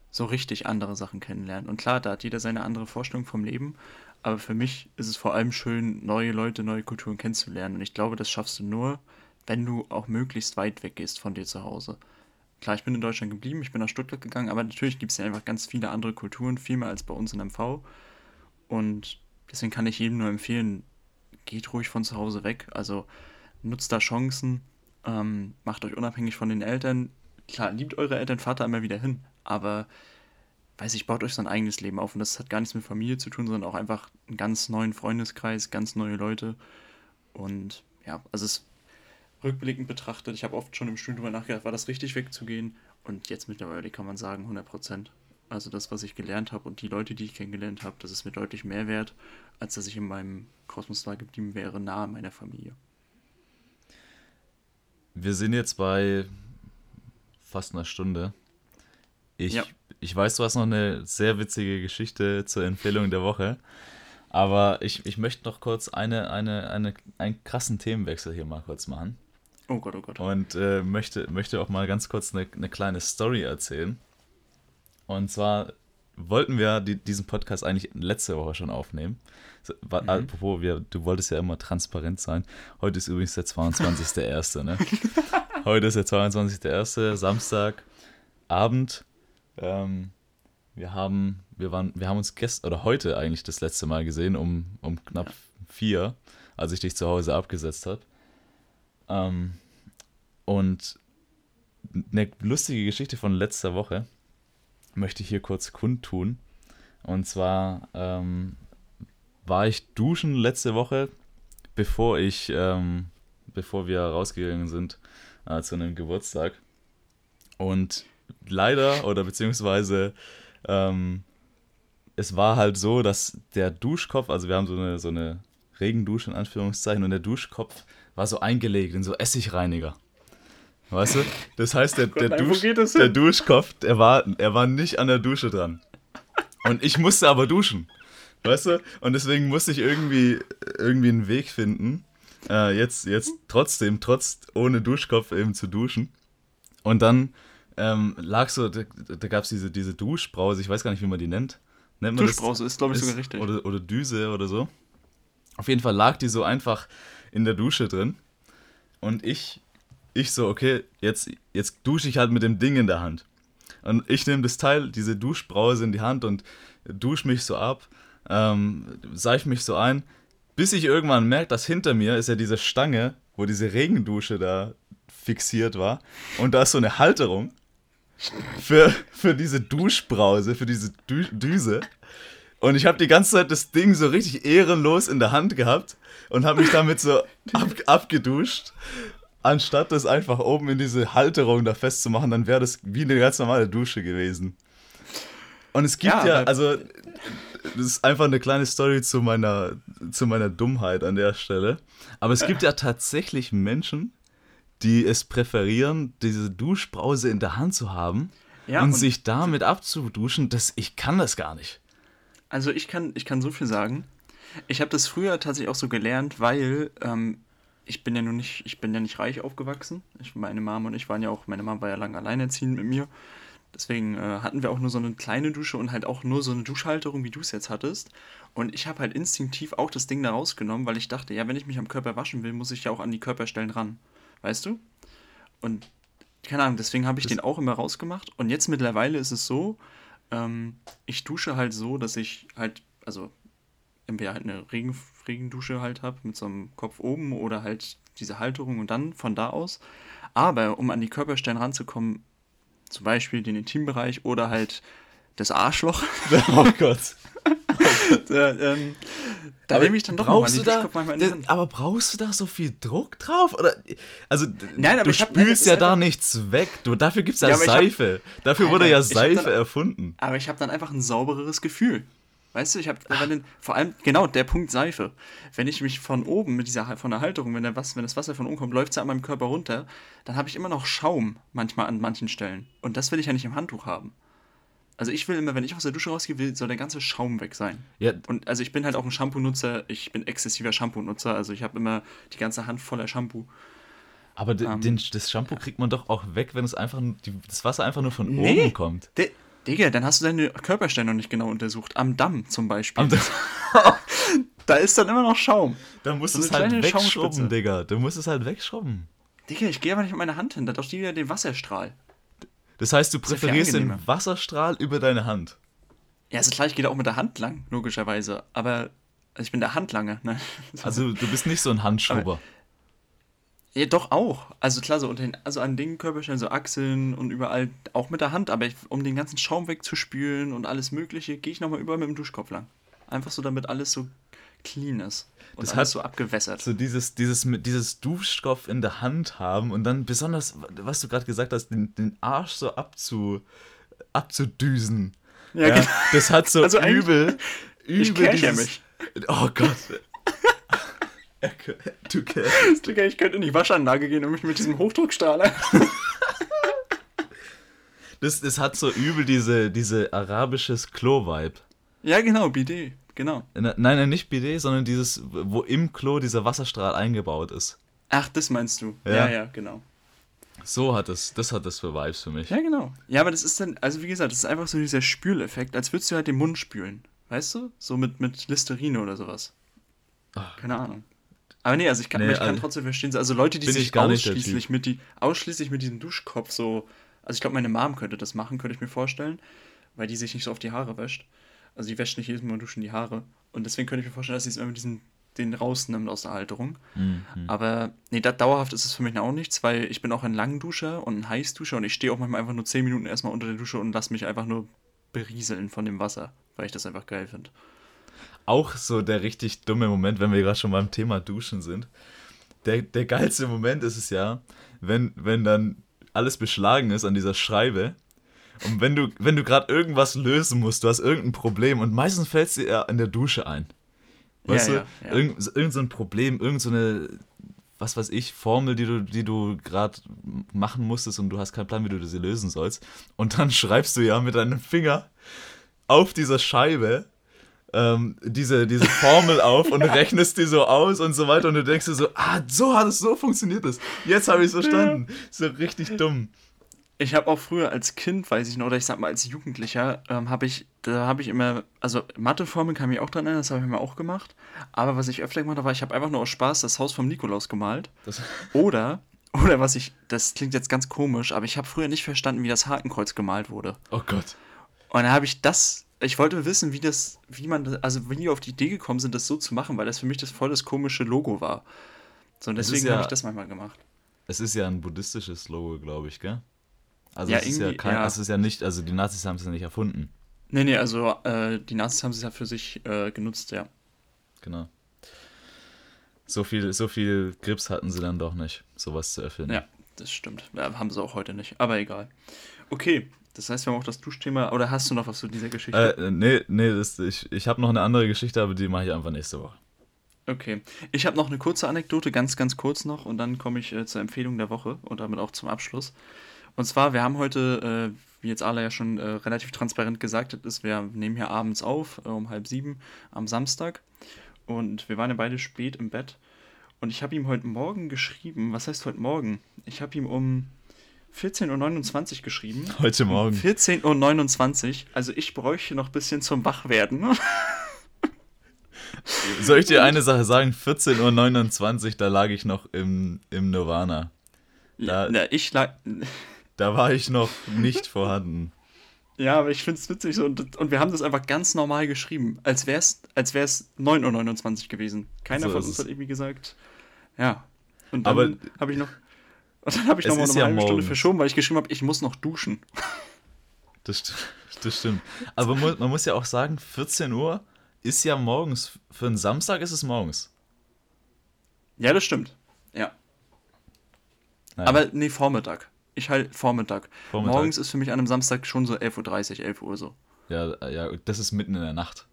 so richtig andere Sachen kennenlernen. Und klar, da hat jeder seine andere Vorstellung vom Leben, aber für mich ist es vor allem schön, neue Leute, neue Kulturen kennenzulernen. Und ich glaube, das schaffst du nur, wenn du auch möglichst weit weg gehst von dir zu Hause. Klar, ich bin in Deutschland geblieben, ich bin nach Stuttgart gegangen, aber natürlich gibt es ja einfach ganz viele andere Kulturen, viel mehr als bei uns in MV. Und deswegen kann ich jedem nur empfehlen, geht ruhig von zu Hause weg. Also nutzt da Chancen, ähm, macht euch unabhängig von den Eltern. Klar, liebt eure Eltern, da immer wieder hin, aber weiß ich, baut euch sein eigenes Leben auf. Und das hat gar nichts mit Familie zu tun, sondern auch einfach einen ganz neuen Freundeskreis, ganz neue Leute. Und ja, also es rückblickend betrachtet, ich habe oft schon im Studium darüber nachgedacht, war das richtig wegzugehen? Und jetzt mittlerweile kann man sagen 100 Prozent. Also das, was ich gelernt habe und die Leute, die ich kennengelernt habe, das ist mir deutlich mehr wert, als dass ich in meinem Kosmos da geblieben wäre, nahe meiner Familie. Wir sind jetzt bei fast einer Stunde. Ich, ja. ich weiß, du hast noch eine sehr witzige Geschichte zur Empfehlung der Woche. Aber ich, ich möchte noch kurz eine, eine, eine, einen krassen Themenwechsel hier mal kurz machen. Oh Gott, oh Gott. Und äh, möchte, möchte auch mal ganz kurz eine, eine kleine Story erzählen. Und zwar wollten wir die, diesen Podcast eigentlich letzte Woche schon aufnehmen. Mhm. Apropos, wir, du wolltest ja immer transparent sein. Heute ist übrigens der 22.01. ne? [LAUGHS] Heute ist der 22.01. Samstag, Abend. Ähm, wir haben, wir waren, wir haben uns gestern oder heute eigentlich das letzte Mal gesehen, um, um knapp vier, als ich dich zu Hause abgesetzt habe. Ähm, und eine lustige Geschichte von letzter Woche möchte ich hier kurz kundtun. Und zwar ähm, war ich duschen letzte Woche, bevor ich, ähm, bevor wir rausgegangen sind äh, zu einem Geburtstag. Und leider oder beziehungsweise ähm, es war halt so, dass der Duschkopf, also wir haben so eine, so eine Regendusche in Anführungszeichen, und der Duschkopf war so eingelegt in so Essigreiniger. Weißt du? Das heißt, der, der, Dusch, der Duschkopf, der war, er war nicht an der Dusche dran. Und ich musste aber duschen. Weißt du? Und deswegen musste ich irgendwie, irgendwie einen Weg finden, äh, jetzt, jetzt trotzdem, trotz ohne Duschkopf eben zu duschen. Und dann ähm, lag so, da, da gab es diese, diese Duschbrause, ich weiß gar nicht, wie man die nennt. Nennt man Duschbrause das? ist, glaube ich, ist, sogar richtig. Oder, oder Düse oder so. Auf jeden Fall lag die so einfach in der Dusche drin. Und ich, ich so, okay, jetzt, jetzt dusche ich halt mit dem Ding in der Hand. Und ich nehme das Teil, diese Duschbrause in die Hand und dusche mich so ab, ähm, seife mich so ein, bis ich irgendwann merke, dass hinter mir ist ja diese Stange, wo diese Regendusche da fixiert war. Und da ist so eine Halterung für, für diese Duschbrause, für diese Dü Düse. Und ich habe die ganze Zeit das Ding so richtig ehrenlos in der Hand gehabt und habe mich damit so ab, abgeduscht. Anstatt das einfach oben in diese Halterung da festzumachen, dann wäre das wie eine ganz normale Dusche gewesen. Und es gibt ja, ja also das ist einfach eine kleine Story zu meiner, zu meiner Dummheit an der Stelle. Aber es gibt ja tatsächlich Menschen, die es präferieren, diese Duschbrause in der Hand zu haben ja, und, und, sich damit abzuduschen. Das, ich kann das gar nicht. Also ich kann, ich kann so viel sagen. Ich habe das früher tatsächlich auch so gelernt, weil ähm, ich bin ja nun nicht, ich bin ja nicht reich aufgewachsen. Ich, meine Mom und ich waren ja auch, meine Mom war ja lange alleinerziehend mit mir. Deswegen äh, hatten wir auch nur so eine kleine Dusche und halt auch nur so eine Duschhalterung, wie du es jetzt hattest. Und ich habe halt instinktiv auch das Ding da rausgenommen, weil ich dachte, ja, wenn ich mich am Körper waschen will, muss ich ja auch an die Körperstellen ran. Weißt du? Und keine Ahnung, deswegen habe ich das den auch immer rausgemacht. Und jetzt mittlerweile ist es so, ähm, ich dusche halt so, dass ich halt, also entweder halt eine Regen, Regendusche halt habe mit so einem Kopf oben oder halt diese Halterung und dann von da aus. Aber um an die Körperstellen ranzukommen, zum Beispiel den Intimbereich oder halt das Arschloch. [LAUGHS] Oh Gott. [LAUGHS] da, ähm, da nehme ich dann doch brauchst du da, Aber brauchst du da so viel Druck drauf? Oder, also, Nein, aber du spülst ja da nichts weg. Du, dafür gibt es ja, ja Seife. Hab, dafür wurde ja Seife dann, erfunden. Aber ich habe dann einfach ein saubereres Gefühl. Weißt du, ich habe vor allem genau der Punkt Seife. Wenn ich mich von oben mit dieser von der Halterung, wenn, der was, wenn das Wasser von oben kommt, läuft es ja an meinem Körper runter, dann habe ich immer noch Schaum manchmal an manchen Stellen. Und das will ich ja nicht im Handtuch haben. Also ich will immer, wenn ich aus der Dusche rausgehe, will, soll der ganze Schaum weg sein. Ja. Und also ich bin halt auch ein Shampoo-Nutzer, ich bin exzessiver Shampoo-Nutzer, also ich habe immer die ganze Hand voller Shampoo. Aber ähm, den, das Shampoo kriegt man doch auch weg, wenn es einfach die, das Wasser einfach nur von nee, oben kommt. Digga, dann hast du deine Körperstelle noch nicht genau untersucht. Am Damm zum Beispiel. [LAUGHS] da ist dann immer noch Schaum. Da musst du es halt wegschrubben, Digga. Du musst es halt wegschrubben. Digga, ich gehe aber nicht mit meiner Hand hin. Da steht wieder den Wasserstrahl. Das heißt, du präferierst den Wasserstrahl über deine Hand. Ja, ist klar, ich gehe da auch mit der Hand lang, logischerweise. Aber also ich bin der Handlange. Ne? Also du bist nicht so ein Handschrubber. Aber, ja, doch auch. Also klar, so unter den, also an den Körperstellen, so Achseln und überall auch mit der Hand, aber ich, um den ganzen Schaum wegzuspülen und alles Mögliche, gehe ich nochmal überall mit dem Duschkopf lang. Einfach so, damit alles so clean ist. Und das alles so abgewässert. So dieses, dieses, dieses Duschkopf in der Hand haben und dann besonders, was du gerade gesagt hast, den, den Arsch so abzu, abzudüsen. Ja, ja genau. Das hat so also übel, [LAUGHS] übel ich dieses, mich. Oh Gott. Du kennst. Digga, ich könnte in die Waschanlage gehen und mich mit diesem Hochdruckstrahler. [LAUGHS] das, das hat so übel diese, diese arabisches Klo-Vibe. Ja, genau, Bidet, genau. Nein, nein, nicht Bidet, sondern dieses, wo im Klo dieser Wasserstrahl eingebaut ist. Ach, das meinst du. Ja, ja, ja genau. So hat es, das hat das für Vibes für mich. Ja, genau. Ja, aber das ist dann, also wie gesagt, das ist einfach so dieser Spüleffekt, als würdest du halt den Mund spülen. Weißt du? So mit, mit Listerine oder sowas. Ach. Keine Ahnung. Aber nee, also ich kann, nee, ich kann also trotzdem verstehen, also Leute, die sich ausschließlich mit, die, ausschließlich mit diesem Duschkopf so, also ich glaube, meine Mom könnte das machen, könnte ich mir vorstellen, weil die sich nicht so auf die Haare wäscht. Also die wäscht nicht jedes Mal duschen die Haare. Und deswegen könnte ich mir vorstellen, dass sie es immer mit diesem, den rausnimmt aus der Halterung. Mhm. Aber nee, da, dauerhaft ist es für mich auch nichts, weil ich bin auch ein Langduscher und ein Heißduscher und ich stehe auch manchmal einfach nur 10 Minuten erstmal unter der Dusche und lasse mich einfach nur berieseln von dem Wasser, weil ich das einfach geil finde auch so der richtig dumme Moment, wenn wir gerade schon beim Thema Duschen sind. Der, der geilste Moment ist es ja, wenn, wenn dann alles beschlagen ist an dieser Schreibe und wenn du, wenn du gerade irgendwas lösen musst, du hast irgendein Problem und meistens fällt es dir ja in der Dusche ein. Weißt ja, du, ja, ja. Irgend, irgend so ein Problem, irgend so eine, was weiß ich, Formel, die du, die du gerade machen musstest und du hast keinen Plan, wie du sie lösen sollst. Und dann schreibst du ja mit deinem Finger auf dieser Scheibe ähm, diese, diese Formel auf und [LAUGHS] rechnest die so aus und so weiter und du denkst dir so, ah, so hat es, so funktioniert es. Jetzt habe ich es verstanden. So richtig dumm. Ich habe auch früher als Kind, weiß ich noch, oder ich sag mal als Jugendlicher, ähm, habe ich, da habe ich immer, also Matheformeln kann ich auch dran erinnern, das habe ich mir auch gemacht. Aber was ich öfter gemacht habe, war, ich habe einfach nur aus Spaß das Haus vom Nikolaus gemalt. Das [LAUGHS] oder, oder was ich, das klingt jetzt ganz komisch, aber ich habe früher nicht verstanden, wie das Hakenkreuz gemalt wurde. Oh Gott. Und dann habe ich das, ich wollte wissen, wie das, wie man, also wie die auf die Idee gekommen sind, das so zu machen, weil das für mich das voll das komische Logo war. So, und deswegen ja, habe ich das manchmal gemacht. Es ist ja ein buddhistisches Logo, glaube ich, gell? Also ja, es ist ja kein, ja. es ist ja nicht, also die Nazis haben es ja nicht erfunden. Nee, nee, also äh, die Nazis haben es ja für sich äh, genutzt, ja. Genau. So viel, so viel Grips hatten sie dann doch nicht, sowas zu erfinden. Ja, das stimmt. Ja, haben sie auch heute nicht, aber egal. Okay, das heißt, wir haben auch das Duschthema, oder hast du noch was zu dieser Geschichte? Äh, nee, nee, das, ich, ich habe noch eine andere Geschichte, aber die mache ich einfach nächste Woche. Okay. Ich habe noch eine kurze Anekdote, ganz, ganz kurz noch, und dann komme ich äh, zur Empfehlung der Woche und damit auch zum Abschluss. Und zwar, wir haben heute, äh, wie jetzt alle ja schon äh, relativ transparent gesagt hat, ist, wir nehmen hier abends auf, äh, um halb sieben am Samstag. Und wir waren ja beide spät im Bett. Und ich habe ihm heute Morgen geschrieben, was heißt heute Morgen? Ich habe ihm um 14.29 Uhr geschrieben. Heute Morgen. 14.29 Uhr. Also ich bräuchte noch ein bisschen zum Wachwerden. [LAUGHS] Soll ich dir eine Sache sagen? 14.29 Uhr, da lag ich noch im, im Nirvana. Da, ja, ich lag. Da war ich noch nicht vorhanden. Ja, aber ich finde es witzig so. Und, und wir haben das einfach ganz normal geschrieben, als wäre es als wär's 9.29 Uhr gewesen. Keiner so von uns hat irgendwie gesagt, ja. Und dann habe ich noch. Und dann habe ich noch mal eine ja halbe morgens. Stunde verschoben, weil ich geschrieben habe, ich muss noch duschen. [LAUGHS] Das, das stimmt. Aber man muss ja auch sagen, 14 Uhr ist ja morgens. Für einen Samstag ist es morgens. Ja, das stimmt. Ja. Naja. Aber nee, Vormittag. Ich halt Vormittag. Vormittag. Morgens ist für mich an einem Samstag schon so 11.30 Uhr, 11 Uhr so. Ja, ja, das ist mitten in der Nacht.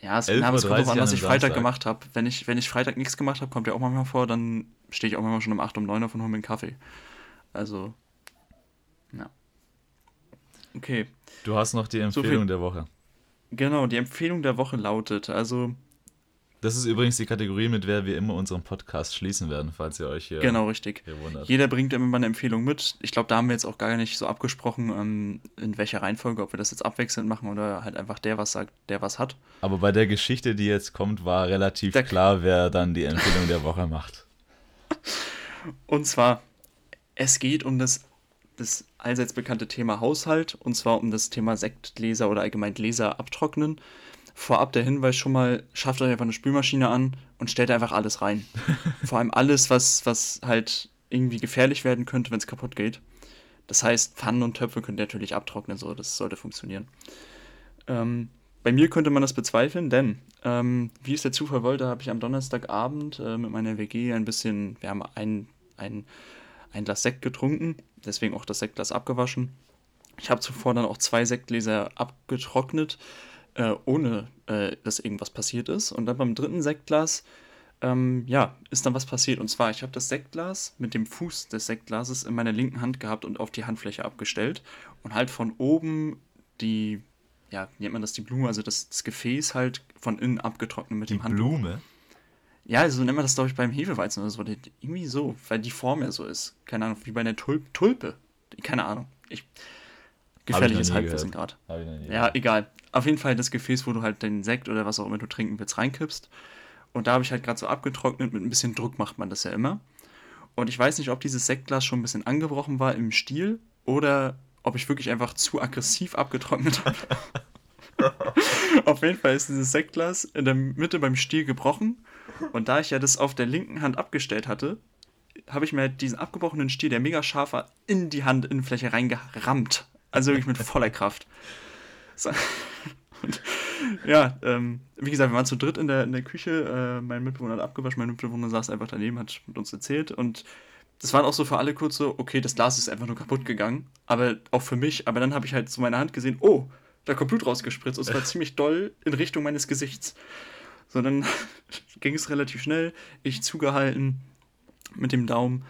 Ja, es, na, es kommt auch an, was ich Freitag Samstag. gemacht habe. Wenn ich, wenn ich Freitag nichts gemacht habe, kommt ja auch manchmal vor, dann stehe ich auch manchmal schon um 8, um 9 Uhr von hole mir einen Kaffee. Also, ja. Okay. Du hast noch die Empfehlung so der Woche. Genau, die Empfehlung der Woche lautet, also das ist übrigens die Kategorie, mit der wir immer unseren Podcast schließen werden, falls ihr euch hier, genau, richtig. Hier wundert. Jeder bringt immer mal eine Empfehlung mit. Ich glaube, da haben wir jetzt auch gar nicht so abgesprochen, ähm, in welcher Reihenfolge, ob wir das jetzt abwechselnd machen oder halt einfach der was sagt, der was hat. Aber bei der Geschichte, die jetzt kommt, war relativ der klar, wer dann die Empfehlung der Woche macht. Und zwar, es geht um das, das allseits bekannte Thema Haushalt und zwar um das Thema Sektgläser oder allgemein Gläser abtrocknen vorab der Hinweis schon mal, schafft euch einfach eine Spülmaschine an und stellt einfach alles rein. [LAUGHS] Vor allem alles, was, was halt irgendwie gefährlich werden könnte, wenn es kaputt geht. Das heißt, Pfannen und Töpfe könnt ihr natürlich abtrocknen, so, das sollte funktionieren. Ähm, bei mir könnte man das bezweifeln, denn ähm, wie es der Zufall wollte, habe ich am Donnerstagabend äh, mit meiner WG ein bisschen, wir haben ein, ein, ein Glas Sekt getrunken, deswegen auch das Sektglas abgewaschen. Ich habe zuvor dann auch zwei Sektgläser abgetrocknet, äh, ohne äh, dass irgendwas passiert ist. Und dann beim dritten Sektglas, ähm, ja, ist dann was passiert. Und zwar, ich habe das Sektglas mit dem Fuß des Sektglases in meiner linken Hand gehabt und auf die Handfläche abgestellt und halt von oben die, ja, nennt man das, die Blume, also das, das Gefäß halt von innen abgetrocknet mit die dem Handtuch. Blume? Ja, so nennt man das, glaube ich, beim Hefeweizen oder so. Irgendwie so, weil die Form ja so ist. Keine Ahnung, wie bei einer Tulp Tulpe. Keine Ahnung. Ich, gefährliches Halbwissen gerade. Ja, egal. Auf jeden Fall das Gefäß, wo du halt den Sekt oder was auch immer du trinken willst, reinkippst. Und da habe ich halt gerade so abgetrocknet, mit ein bisschen Druck macht man das ja immer. Und ich weiß nicht, ob dieses Sektglas schon ein bisschen angebrochen war im Stiel oder ob ich wirklich einfach zu aggressiv abgetrocknet habe. [LAUGHS] auf jeden Fall ist dieses Sektglas in der Mitte beim Stiel gebrochen. Und da ich ja das auf der linken Hand abgestellt hatte, habe ich mir diesen abgebrochenen Stiel, der mega scharf war, in die Handinnenfläche reingerammt. Also wirklich mit voller Kraft. So. Und, ja, ähm, wie gesagt, wir waren zu dritt in der, in der Küche. Äh, mein Mitbewohner hat abgewaschen, mein Mitbewohner saß einfach daneben, hat mit uns erzählt. Und das war auch so für alle kurz so, okay, das Glas ist einfach nur kaputt gegangen. Aber auch für mich. Aber dann habe ich halt zu meiner Hand gesehen, oh, da kommt Blut rausgespritzt. Und es war [LAUGHS] ziemlich doll in Richtung meines Gesichts. So, dann [LAUGHS] ging es relativ schnell. Ich zugehalten mit dem Daumen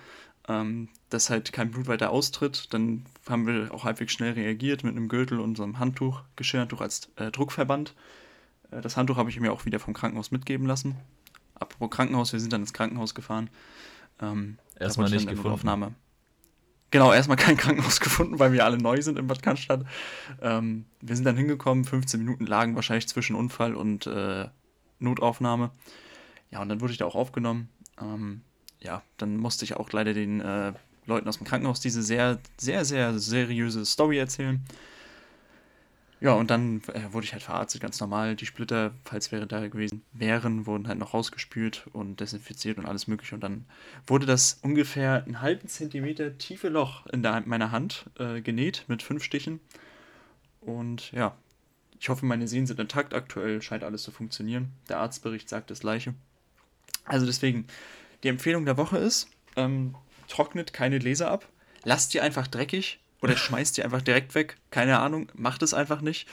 ähm, dass halt kein Blut weiter austritt. Dann haben wir auch halbwegs schnell reagiert mit einem Gürtel und so einem Handtuch, Geschirrhandtuch als äh, Druckverband. Äh, das Handtuch habe ich mir auch wieder vom Krankenhaus mitgeben lassen. Apropos Krankenhaus, wir sind dann ins Krankenhaus gefahren. Ähm, Erstmal nicht gefunden. Aufnahme. genau, erstmal kein [LAUGHS] Krankenhaus gefunden, weil wir alle neu sind in Bad Cannstatt. Ähm, wir sind dann hingekommen, 15 Minuten lagen wahrscheinlich zwischen Unfall und äh, Notaufnahme. Ja, und dann wurde ich da auch aufgenommen. Ähm, ja, dann musste ich auch leider den äh, Leuten aus dem Krankenhaus diese sehr, sehr, sehr seriöse Story erzählen. Ja, und dann äh, wurde ich halt verarztet, ganz normal. Die Splitter, falls wäre da gewesen wären, wurden halt noch rausgespült und desinfiziert und alles mögliche. Und dann wurde das ungefähr einen halben Zentimeter tiefe Loch in der, meiner Hand äh, genäht mit fünf Stichen. Und ja, ich hoffe, meine Sehnen sind intakt. Aktuell scheint alles zu funktionieren. Der Arztbericht sagt das Gleiche. Also deswegen, die Empfehlung der Woche ist, ähm, trocknet keine Gläser ab, lasst die einfach dreckig oder schmeißt die einfach direkt weg. Keine Ahnung, macht es einfach nicht.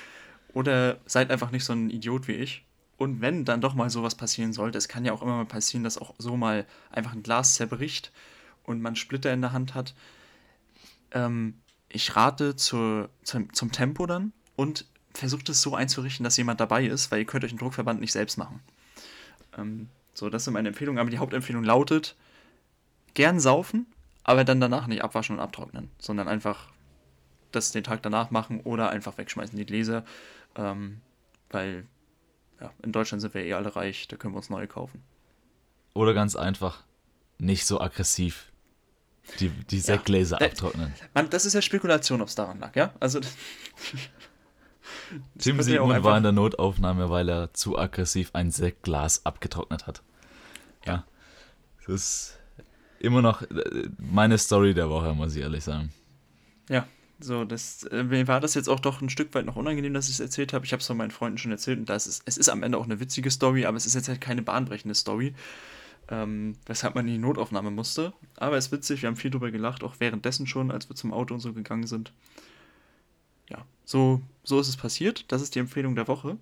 Oder seid einfach nicht so ein Idiot wie ich. Und wenn dann doch mal sowas passieren sollte, es kann ja auch immer mal passieren, dass auch so mal einfach ein Glas zerbricht und man Splitter in der Hand hat. Ähm, ich rate zur, zum, zum Tempo dann und versucht es so einzurichten, dass jemand dabei ist, weil ihr könnt euch den Druckverband nicht selbst machen. Ähm, so, das sind meine Empfehlungen. Aber die Hauptempfehlung lautet, gern saufen, aber dann danach nicht abwaschen und abtrocknen, sondern einfach das den Tag danach machen oder einfach wegschmeißen die Gläser, ähm, weil ja, in Deutschland sind wir eh alle reich, da können wir uns neue kaufen. Oder ganz einfach, nicht so aggressiv die, die Sektgläser ja, abtrocknen. Man, das ist ja Spekulation, ob es daran lag, ja? Also. Tim Siegmund war in der Notaufnahme, weil er zu aggressiv ein Sektglas abgetrocknet hat. Ja. Das ist immer noch äh, meine Story der Woche, muss ich ehrlich sagen. Ja, so, das, äh, mir war das jetzt auch doch ein Stück weit noch unangenehm, dass ich es erzählt habe. Ich habe es von meinen Freunden schon erzählt und das ist, es ist am Ende auch eine witzige Story, aber es ist jetzt halt keine bahnbrechende Story, ähm, weshalb man in die Notaufnahme musste. Aber es ist witzig, wir haben viel drüber gelacht, auch währenddessen schon, als wir zum Auto und so gegangen sind. Ja, so, so ist es passiert. Das ist die Empfehlung der Woche.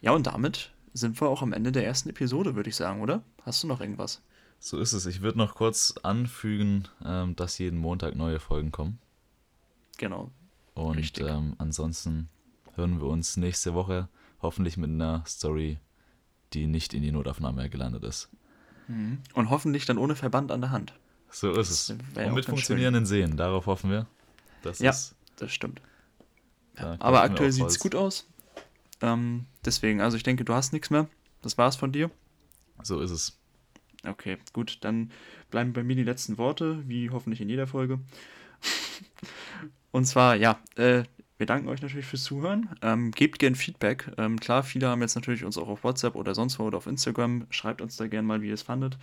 Ja, und damit sind wir auch am Ende der ersten Episode, würde ich sagen, oder? Hast du noch irgendwas? So ist es. Ich würde noch kurz anfügen, ähm, dass jeden Montag neue Folgen kommen. Genau. Und ähm, ansonsten hören wir uns nächste Woche hoffentlich mit einer Story, die nicht in die Notaufnahme gelandet ist. Mhm. Und hoffentlich dann ohne Verband an der Hand. So ist es. Und mit funktionierenden Sehen, darauf hoffen wir. Das ja, ist, das stimmt. Ja, aber aktuell sieht es gut aus. Ähm, deswegen, also ich denke, du hast nichts mehr. Das war's von dir. So ist es. Okay, gut, dann bleiben bei mir die letzten Worte, wie hoffentlich in jeder Folge. [LAUGHS] Und zwar, ja, äh, wir danken euch natürlich fürs Zuhören. Ähm, gebt gern Feedback. Ähm, klar, viele haben jetzt natürlich uns auch auf WhatsApp oder sonst wo oder auf Instagram. Schreibt uns da gern mal, wie ihr es fandet.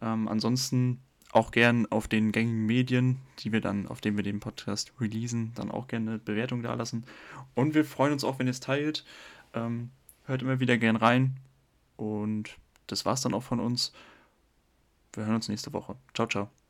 Ähm, ansonsten auch gern auf den gängigen Medien, die wir dann, auf denen wir den Podcast releasen, dann auch gerne eine Bewertung da lassen. Und wir freuen uns auch, wenn ihr es teilt. Ähm, hört immer wieder gern rein. Und das war's dann auch von uns. Wir hören uns nächste Woche. Ciao, ciao.